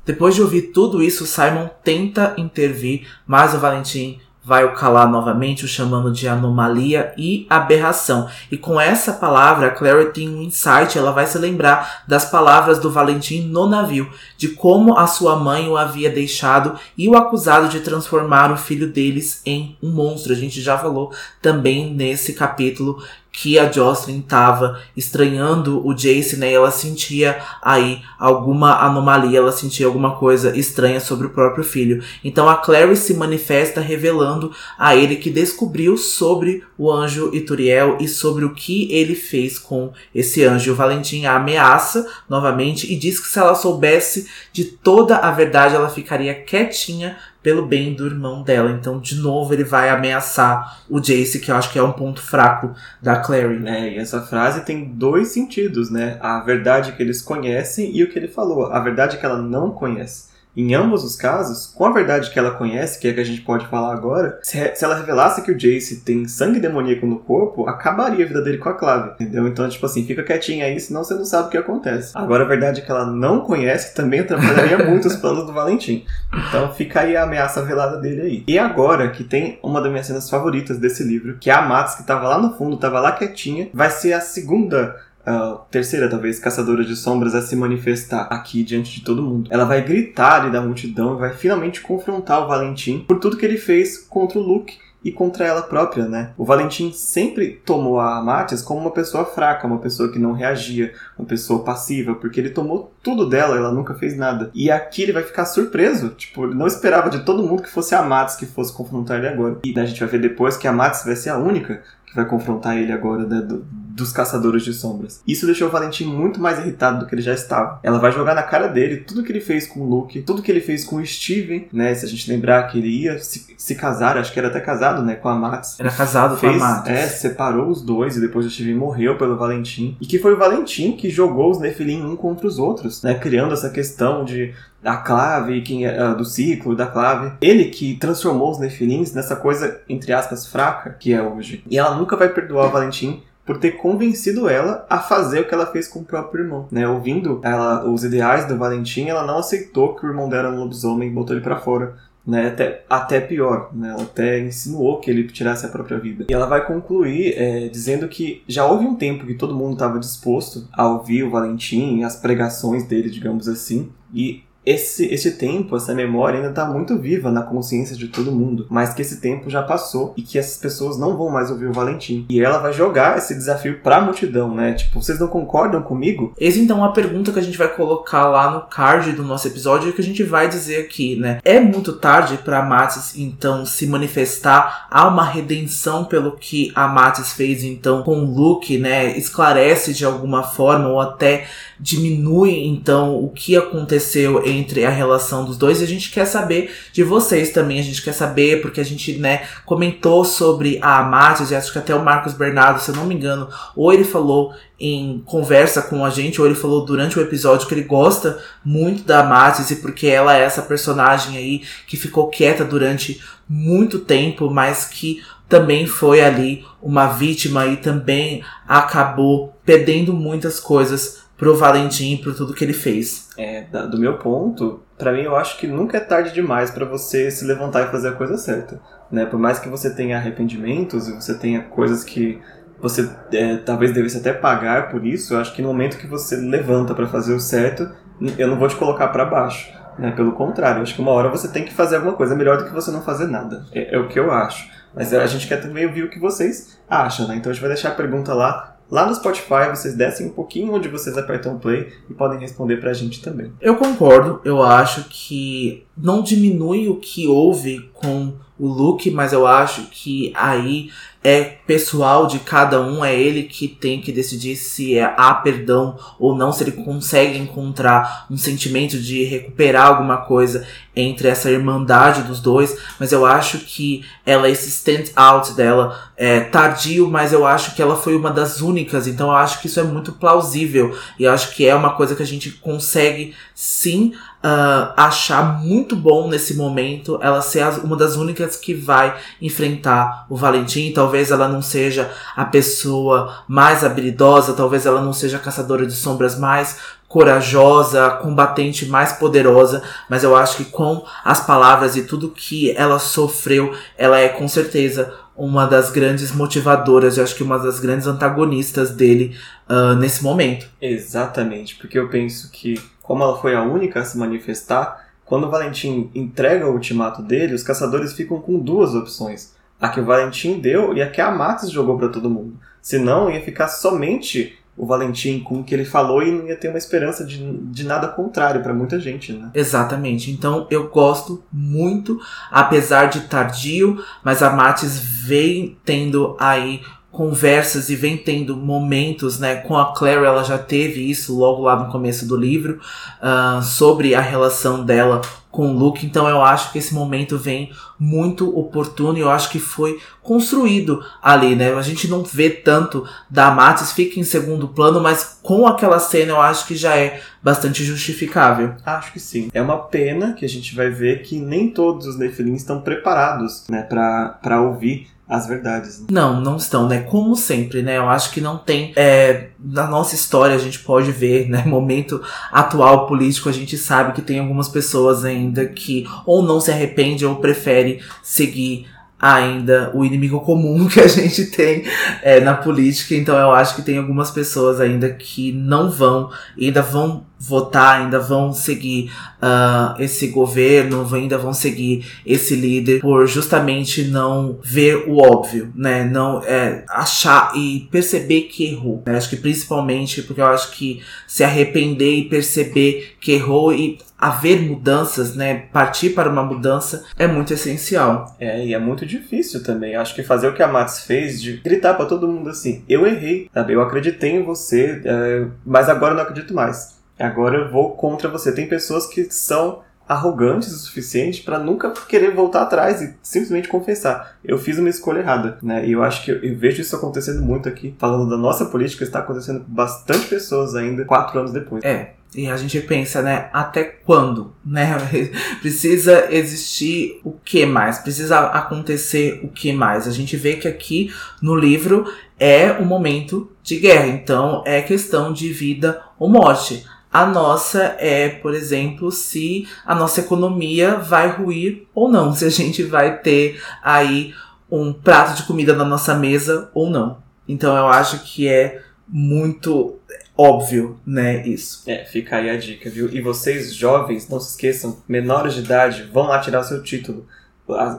Depois de ouvir tudo isso, Simon tenta intervir, mas o Valentim vai o calar novamente, o chamando de anomalia e aberração. E com essa palavra, a Clary tem um insight, ela vai se lembrar das palavras do Valentim no navio, de como a sua mãe o havia deixado e o acusado de transformar o filho deles em um monstro. A gente já falou também nesse capítulo que a Jocelyn estava estranhando o Jace, né? ela sentia aí alguma anomalia, ela sentia alguma coisa estranha sobre o próprio filho. Então a Clary se manifesta revelando a ele que descobriu sobre o anjo Ituriel e sobre o que ele fez com esse anjo. O Valentim a ameaça novamente e diz que se ela soubesse de toda a verdade, ela ficaria quietinha pelo bem do irmão dela. Então, de novo, ele vai ameaçar o Jace, que eu acho que é um ponto fraco da Clary. É, e essa frase tem dois sentidos, né? A verdade que eles conhecem e o que ele falou. A verdade que ela não conhece. Em ambos os casos, com a verdade que ela conhece, que é que a gente pode falar agora, se, ela revelasse que o Jace tem sangue demoníaco no corpo, acabaria a vida dele com a clave, entendeu? Então, tipo assim, fica quietinha aí, senão você não sabe o que acontece. Agora, a verdade é que ela não conhece também atrapalharia muito os planos do Valentim. Então, fica aí a ameaça velada dele aí. E agora, que tem uma das minhas cenas favoritas desse livro, que é a Max, que tava lá no fundo, tava lá quietinha, vai ser a segunda a terceira, talvez, caçadora de sombras a se manifestar aqui diante de todo mundo. Ela vai gritar ali da multidão e vai finalmente confrontar o Valentim por tudo que ele fez contra o Luke e contra ela própria, né? O Valentim sempre tomou a Matias como uma pessoa fraca, uma pessoa que não reagia, uma pessoa passiva, porque ele tomou tudo dela, ela nunca fez nada. E aqui ele vai ficar surpreso, tipo, ele não esperava de todo mundo que fosse a Matias que fosse confrontar ele agora. E a gente vai ver depois que a Matias vai ser a única que vai confrontar ele agora, né, do, dos caçadores de sombras. Isso deixou o Valentim muito mais irritado do que ele já estava. Ela vai jogar na cara dele tudo que ele fez com o Luke, tudo que ele fez com o Steven, né? Se a gente lembrar que ele ia se, se casar, acho que era até casado, né? Com a Max. Era casado fez, com a Max. É, separou os dois e depois o Steven morreu pelo Valentim. E que foi o Valentim que jogou os Nephilim um contra os outros, né? Criando essa questão de da clave, quem uh, do ciclo, da clave. Ele que transformou os Nephilims nessa coisa, entre aspas, fraca que é hoje. E ela nunca vai perdoar o Valentim por ter convencido ela a fazer o que ela fez com o próprio irmão, né? Ouvindo ela, os ideais do Valentim, ela não aceitou que o irmão dela era um lobisomem e botou ele para fora. Né, até, até pior, né, ela até insinuou que ele tirasse a própria vida. E ela vai concluir é, dizendo que já houve um tempo que todo mundo estava disposto a ouvir o Valentim as pregações dele, digamos assim, e esse, esse tempo, essa memória ainda está muito viva na consciência de todo mundo, mas que esse tempo já passou e que essas pessoas não vão mais ouvir o Valentim. E ela vai jogar esse desafio para a multidão, né? Tipo, vocês não concordam comigo? Esse então uma pergunta que a gente vai colocar lá no card do nosso episódio e que a gente vai dizer aqui, né? É muito tarde para Matis então se manifestar? Há uma redenção pelo que a Matis fez então com o Luke, né? Esclarece de alguma forma ou até diminui então o que aconteceu entre a relação dos dois. E a gente quer saber de vocês também, a gente quer saber porque a gente, né, comentou sobre a Amatis e acho que até o Marcos Bernardo, se eu não me engano, ou ele falou em conversa com a gente, ou ele falou durante o episódio que ele gosta muito da Amatis e porque ela é essa personagem aí que ficou quieta durante muito tempo, mas que também foi ali uma vítima e também acabou perdendo muitas coisas pro Valentim e por tudo que ele fez. É, do meu ponto, para mim eu acho que nunca é tarde demais para você se levantar e fazer a coisa certa. Né? Por mais que você tenha arrependimentos e você tenha coisas que você é, talvez devesse até pagar por isso, eu acho que no momento que você levanta para fazer o certo, eu não vou te colocar para baixo. Né? Pelo contrário, acho que uma hora você tem que fazer alguma coisa melhor do que você não fazer nada. É, é o que eu acho. Mas a gente quer também ouvir o que vocês acham, né? Então a gente vai deixar a pergunta lá Lá no Spotify, vocês descem um pouquinho onde vocês apertam play e podem responder pra gente também. Eu concordo, eu acho que não diminui o que houve com o Luke, mas eu acho que aí é pessoal de cada um, é ele que tem que decidir se é, há perdão ou não, se ele consegue encontrar um sentimento de recuperar alguma coisa entre essa irmandade dos dois, mas eu acho que ela, esse stand out dela, é tardio, mas eu acho que ela foi uma das únicas, então eu acho que isso é muito plausível, e eu acho que é uma coisa que a gente consegue sim uh, achar muito bom nesse momento ela ser uma das únicas que vai enfrentar o Valentim. Talvez ela não seja a pessoa mais habilidosa, talvez ela não seja a caçadora de sombras mais corajosa, combatente mais poderosa, mas eu acho que com as palavras e tudo que ela sofreu, ela é com certeza uma das grandes motivadoras, eu acho que uma das grandes antagonistas dele uh, nesse momento. Exatamente, porque eu penso que como ela foi a única a se manifestar, quando o Valentim entrega o ultimato dele, os caçadores ficam com duas opções. A que o Valentim deu e a que a Max jogou para todo mundo. Senão ia ficar somente o Valentim com o que ele falou e não ia ter uma esperança de, de nada contrário para muita gente, né? Exatamente. Então eu gosto muito, apesar de tardio, mas a Matis vem tendo aí conversas e vem tendo momentos, né? Com a Claire, ela já teve isso logo lá no começo do livro, uh, sobre a relação dela com o Luke. Então eu acho que esse momento vem muito oportuno e eu acho que foi construído ali, né? A gente não vê tanto da Matis, fica em segundo plano, mas com aquela cena eu acho que já é bastante justificável. Acho que sim. É uma pena que a gente vai ver que nem todos os Nephilim estão preparados, né, para ouvir as verdades. Né? Não, não estão, né? Como sempre, né? Eu acho que não tem. É, na nossa história a gente pode ver, né? Momento atual político, a gente sabe que tem algumas pessoas ainda que ou não se arrepende ou prefere seguir ainda o inimigo comum que a gente tem é, na política. Então eu acho que tem algumas pessoas ainda que não vão, ainda vão votar, ainda vão seguir uh, esse governo, ainda vão seguir esse líder por justamente não ver o óbvio, né? Não é, achar e perceber que errou. Né? Acho que principalmente porque eu acho que se arrepender e perceber que errou e haver mudanças, né? Partir para uma mudança é muito essencial. É, e é muito difícil também. Acho que fazer o que a Max fez de gritar para todo mundo assim: eu errei, sabe? Eu acreditei em você, é, mas agora eu não acredito mais. Agora eu vou contra você. Tem pessoas que são arrogantes o suficiente para nunca querer voltar atrás e simplesmente confessar. Eu fiz uma escolha errada, né? E eu acho que eu, eu vejo isso acontecendo muito aqui. Falando da nossa política, está acontecendo com bastante pessoas ainda, quatro anos depois. É, e a gente pensa, né, até quando, né? Precisa existir o que mais? Precisa acontecer o que mais? A gente vê que aqui no livro é um momento de guerra, então é questão de vida ou morte. A nossa é, por exemplo, se a nossa economia vai ruir ou não, se a gente vai ter aí um prato de comida na nossa mesa ou não. Então eu acho que é muito óbvio, né, isso. É, fica aí a dica, viu? E vocês, jovens, não se esqueçam, menores de idade, vão lá tirar o seu título.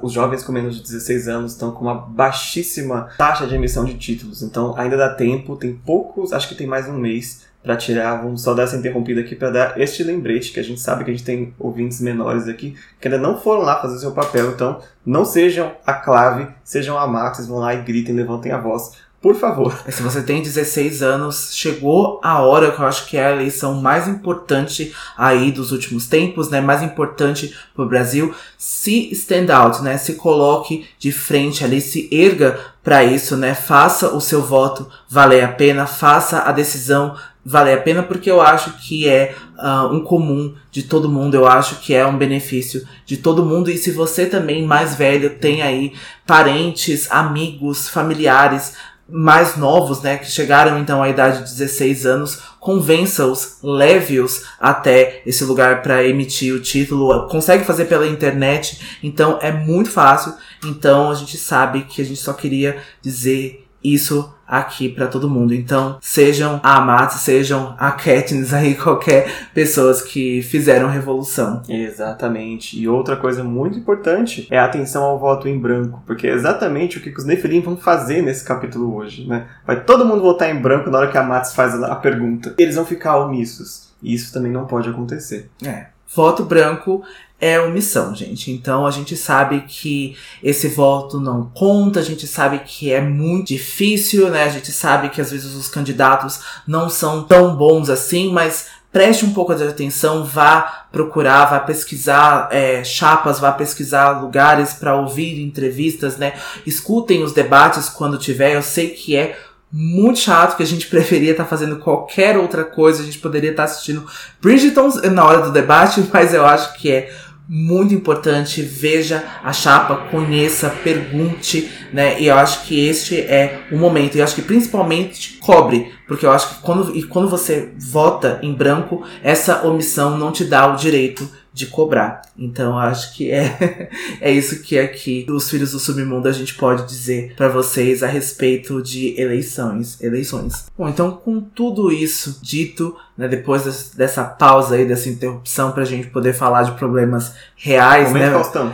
Os jovens com menos de 16 anos estão com uma baixíssima taxa de emissão de títulos, então ainda dá tempo, tem poucos, acho que tem mais um mês para tirar. Vamos só dar essa interrompida aqui para dar este lembrete, que a gente sabe que a gente tem ouvintes menores aqui que ainda não foram lá fazer o seu papel, então não sejam a clave, sejam a Max, vão lá e gritem, levantem a voz por favor. Se você tem 16 anos, chegou a hora que eu acho que é a eleição mais importante aí dos últimos tempos, né? Mais importante pro Brasil. Se stand out, né? Se coloque de frente ali, se erga para isso, né? Faça o seu voto valer a pena, faça a decisão valer a pena, porque eu acho que é uh, um comum de todo mundo, eu acho que é um benefício de todo mundo. E se você também, mais velho, tem aí parentes, amigos, familiares mais novos, né, que chegaram então à idade de 16 anos, convença-os, leve-os até esse lugar para emitir o título. Consegue fazer pela internet, então é muito fácil. Então a gente sabe que a gente só queria dizer isso aqui para todo mundo. Então, sejam a Amat, sejam a Katniss aí, qualquer pessoas que fizeram revolução. Exatamente. E outra coisa muito importante é a atenção ao voto em branco, porque é exatamente o que os Nefilim vão fazer nesse capítulo hoje, né? Vai todo mundo votar em branco na hora que a Matis faz a pergunta. Eles vão ficar omissos. E isso também não pode acontecer. É voto branco é omissão, gente. Então a gente sabe que esse voto não conta, a gente sabe que é muito difícil, né? A gente sabe que às vezes os candidatos não são tão bons assim, mas preste um pouco de atenção, vá procurar, vá pesquisar é, chapas, vá pesquisar lugares para ouvir entrevistas, né? Escutem os debates quando tiver. Eu sei que é muito chato que a gente preferia estar tá fazendo qualquer outra coisa, a gente poderia estar tá assistindo Bridgerton na hora do debate, mas eu acho que é muito importante. Veja a chapa, conheça, pergunte, né? E eu acho que este é o momento. E eu acho que principalmente cobre, porque eu acho que quando, e quando você vota em branco, essa omissão não te dá o direito de cobrar. Então acho que é, é isso que aqui os filhos do submundo a gente pode dizer para vocês a respeito de eleições, eleições. Bom, então com tudo isso dito, né, depois dessa pausa aí, dessa interrupção pra gente poder falar de problemas reais, Momento né? Faustão.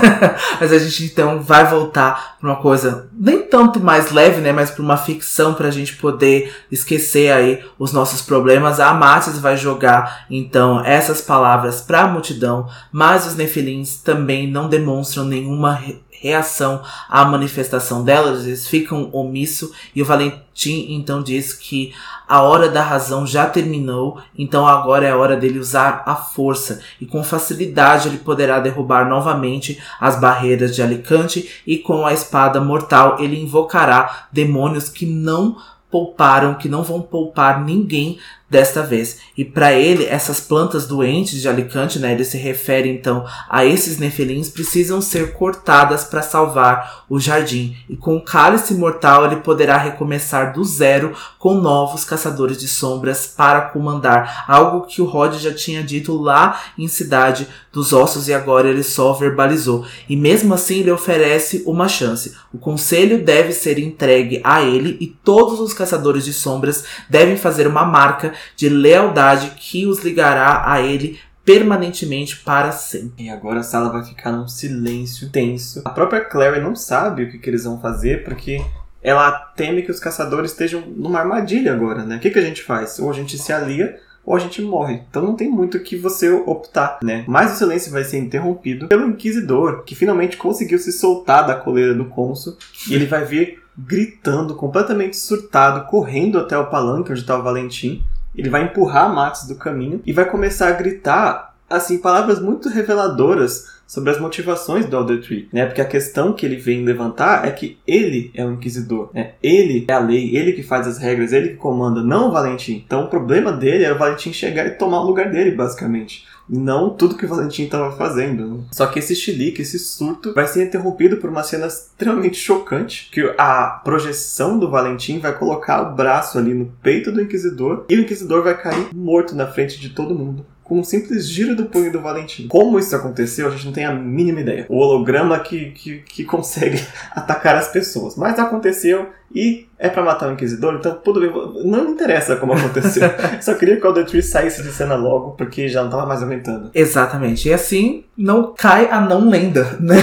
Mas a gente então vai voltar pra uma coisa nem tanto mais leve, né, mas pra uma ficção pra gente poder esquecer aí os nossos problemas. A Matis vai jogar então essas palavras pra multidão, mas os nefilins também não demonstram nenhuma reação à manifestação delas, eles ficam omisso e o Valentim então diz que a hora da razão já terminou, então agora é a hora dele usar a força e com facilidade ele poderá derrubar novamente as barreiras de Alicante e com a espada mortal ele invocará demônios que não pouparam, que não vão poupar ninguém desta vez. E para ele, essas plantas doentes de Alicante, né, ele se refere então a esses nefelins, precisam ser cortadas para salvar o jardim. E com o cálice mortal, ele poderá recomeçar do zero com novos caçadores de sombras para comandar, algo que o Rod já tinha dito lá em Cidade dos Ossos e agora ele só verbalizou. E mesmo assim, ele oferece uma chance. O conselho deve ser entregue a ele e todos os caçadores de sombras devem fazer uma marca de lealdade que os ligará a ele permanentemente para sempre. E agora a sala vai ficar num silêncio tenso. A própria Clary não sabe o que, que eles vão fazer porque ela teme que os caçadores estejam numa armadilha agora, né? O que, que a gente faz? Ou a gente se alia ou a gente morre. Então não tem muito que você optar, né? Mas o silêncio vai ser interrompido pelo inquisidor, que finalmente conseguiu se soltar da coleira do cônsul e ele vai vir gritando, completamente surtado, correndo até o palanque onde está o Valentim ele vai empurrar Max do caminho e vai começar a gritar assim palavras muito reveladoras sobre as motivações do Elder Tree, né? Porque a questão que ele vem levantar é que ele é o inquisidor, né? Ele é a lei, ele que faz as regras, ele que comanda, não o Valentim. Então o problema dele era o Valentim chegar e tomar o lugar dele, basicamente não tudo que o Valentim estava fazendo. Só que esse chilique, esse surto, vai ser interrompido por uma cena extremamente chocante, que a projeção do Valentim vai colocar o braço ali no peito do Inquisidor e o Inquisidor vai cair morto na frente de todo mundo com um simples giro do punho do Valentim. Como isso aconteceu, a gente não tem a mínima ideia. O holograma que, que, que consegue atacar as pessoas. Mas aconteceu e é para matar o Inquisidor, então tudo bem. Não interessa como aconteceu. Só queria que o Elder Tree saísse de cena logo, porque já não tava mais aguentando. Exatamente. E assim não cai a não lenda, né?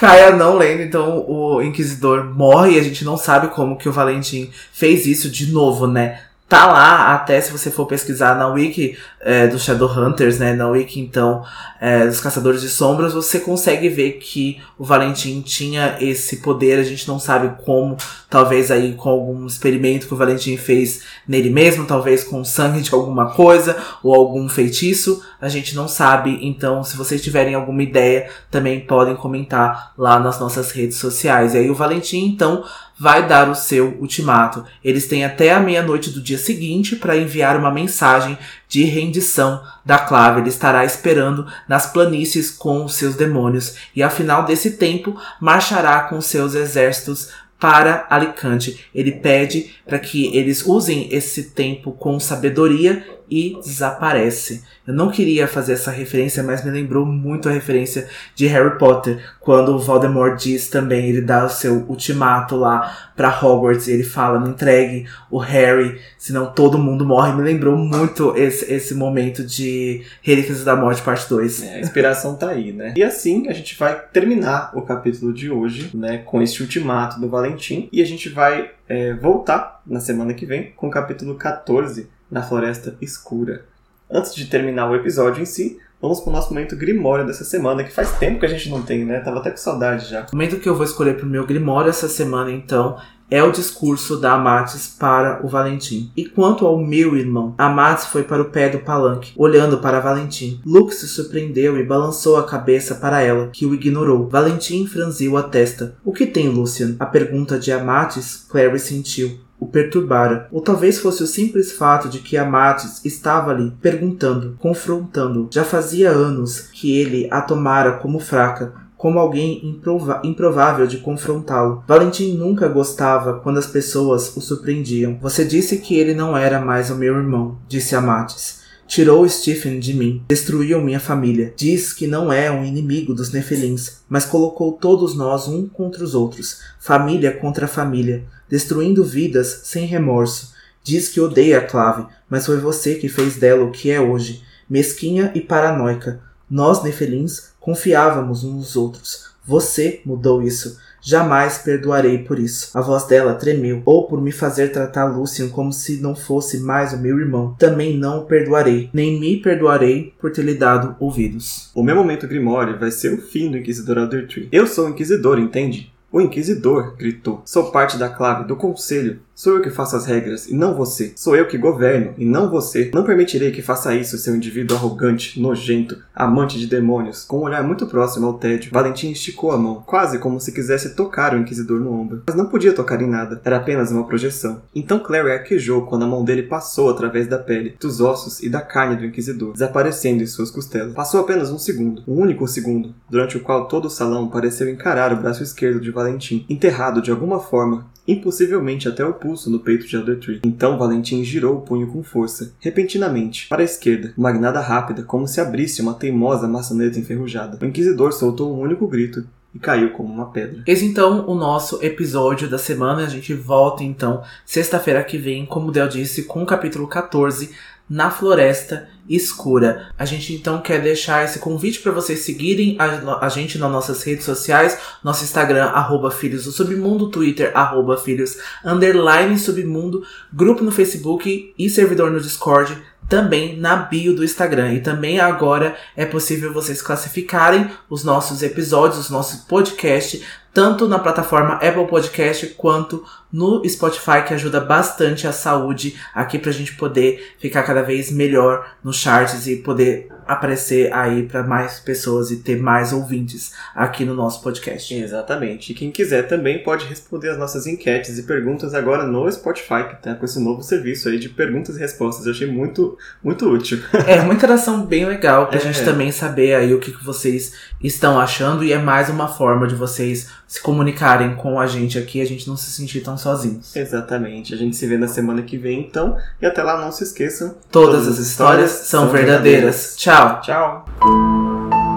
cai a não lenda, então o Inquisidor morre e a gente não sabe como que o Valentim fez isso de novo, né? Tá lá, até se você for pesquisar na wiki é, do Shadowhunters, né, na wiki então é, dos Caçadores de Sombras, você consegue ver que o Valentim tinha esse poder, a gente não sabe como, talvez aí com algum experimento que o Valentim fez nele mesmo, talvez com sangue de alguma coisa, ou algum feitiço, a gente não sabe, então se vocês tiverem alguma ideia, também podem comentar lá nas nossas redes sociais. E aí o Valentim, então, vai dar o seu ultimato. Eles têm até a meia-noite do dia seguinte para enviar uma mensagem de rendição da clave. Ele estará esperando nas planícies com os seus demônios e, ao final desse tempo, marchará com seus exércitos para Alicante. Ele pede para que eles usem esse tempo com sabedoria e desaparece. Eu não queria fazer essa referência, mas me lembrou muito a referência de Harry Potter, quando o Voldemort diz também, ele dá o seu ultimato lá para Hogwarts, e ele fala, não entregue o Harry, senão todo mundo morre. Me lembrou muito esse, esse momento de Relíquias da Morte, parte 2. É, a inspiração tá aí, né? E assim a gente vai terminar o capítulo de hoje, né, com esse ultimato do Valentim, e a gente vai é, voltar na semana que vem com o capítulo 14, na Floresta Escura. Antes de terminar o episódio em si, vamos pro nosso momento grimório dessa semana, que faz tempo que a gente não tem, né? Tava até com saudade já. O momento que eu vou escolher pro meu grimório essa semana, então, é o discurso da Amates para o Valentim. E quanto ao meu irmão, Amates foi para o pé do palanque, olhando para Valentim. Luke se surpreendeu e balançou a cabeça para ela, que o ignorou. Valentim franziu a testa. O que tem, Lucian? A pergunta de Amates, Clary sentiu o perturbara, ou talvez fosse o simples fato de que Amates estava ali, perguntando, confrontando. Já fazia anos que ele a tomara como fraca, como alguém improva improvável de confrontá-lo. Valentim nunca gostava quando as pessoas o surpreendiam. Você disse que ele não era mais o meu irmão, disse Amates. Tirou Stephen de mim, destruiu minha família. Diz que não é um inimigo dos Nefelins, mas colocou todos nós um contra os outros, família contra família, destruindo vidas sem remorso. Diz que odeia a Clave, mas foi você que fez dela o que é hoje, mesquinha e paranoica. Nós, Nefelins, confiávamos uns nos outros. Você mudou isso. Jamais perdoarei por isso. A voz dela tremeu, ou por me fazer tratar Lucian como se não fosse mais o meu irmão. Também não o perdoarei, nem me perdoarei por ter lhe dado ouvidos. O meu momento Grimório vai ser o fim do Inquisidor Elder Eu sou o Inquisidor, entende? O Inquisidor gritou. Sou parte da clave, do conselho. Sou eu que faço as regras e não você. Sou eu que governo e não você. Não permitirei que faça isso, seu indivíduo arrogante, nojento, amante de demônios. Com um olhar muito próximo ao tédio, Valentim esticou a mão, quase como se quisesse tocar o Inquisidor no ombro. Mas não podia tocar em nada, era apenas uma projeção. Então Clary arquejou quando a mão dele passou através da pele, dos ossos e da carne do Inquisidor, desaparecendo em suas costelas. Passou apenas um segundo, um único segundo, durante o qual todo o salão pareceu encarar o braço esquerdo de Valentim, enterrado de alguma forma impossivelmente até o pulso no peito de Elder Então Valentim girou o punho com força, repentinamente, para a esquerda, uma guinada rápida, como se abrisse uma teimosa maçaneta enferrujada. O Inquisidor soltou um único grito e caiu como uma pedra. Esse então o nosso episódio da semana. A gente volta então sexta-feira que vem, como Del disse, com o capítulo 14 na floresta escura. A gente então quer deixar esse convite para vocês seguirem a, a, gente nas nossas redes sociais, nosso Instagram, arroba Filhos do Submundo, Twitter, arroba Filhos, underline Submundo, grupo no Facebook e servidor no Discord, também na bio do Instagram. E também agora é possível vocês classificarem os nossos episódios, os nossos podcasts, tanto na plataforma Apple Podcast quanto no Spotify, que ajuda bastante a saúde aqui pra gente poder ficar cada vez melhor nos charts e poder aparecer aí para mais pessoas e ter mais ouvintes aqui no nosso podcast. Exatamente. E quem quiser também pode responder as nossas enquetes e perguntas agora no Spotify, que tá com esse novo serviço aí de perguntas e respostas. Eu achei muito, muito útil. É, uma interação bem legal pra é. gente também saber aí o que, que vocês estão achando e é mais uma forma de vocês se comunicarem com a gente aqui, a gente não se sentir tão sozinhos. Exatamente. A gente se vê na semana que vem, então. E até lá, não se esqueçam. Todas, todas as histórias, histórias são verdadeiras. verdadeiras. Tchau. Tchau.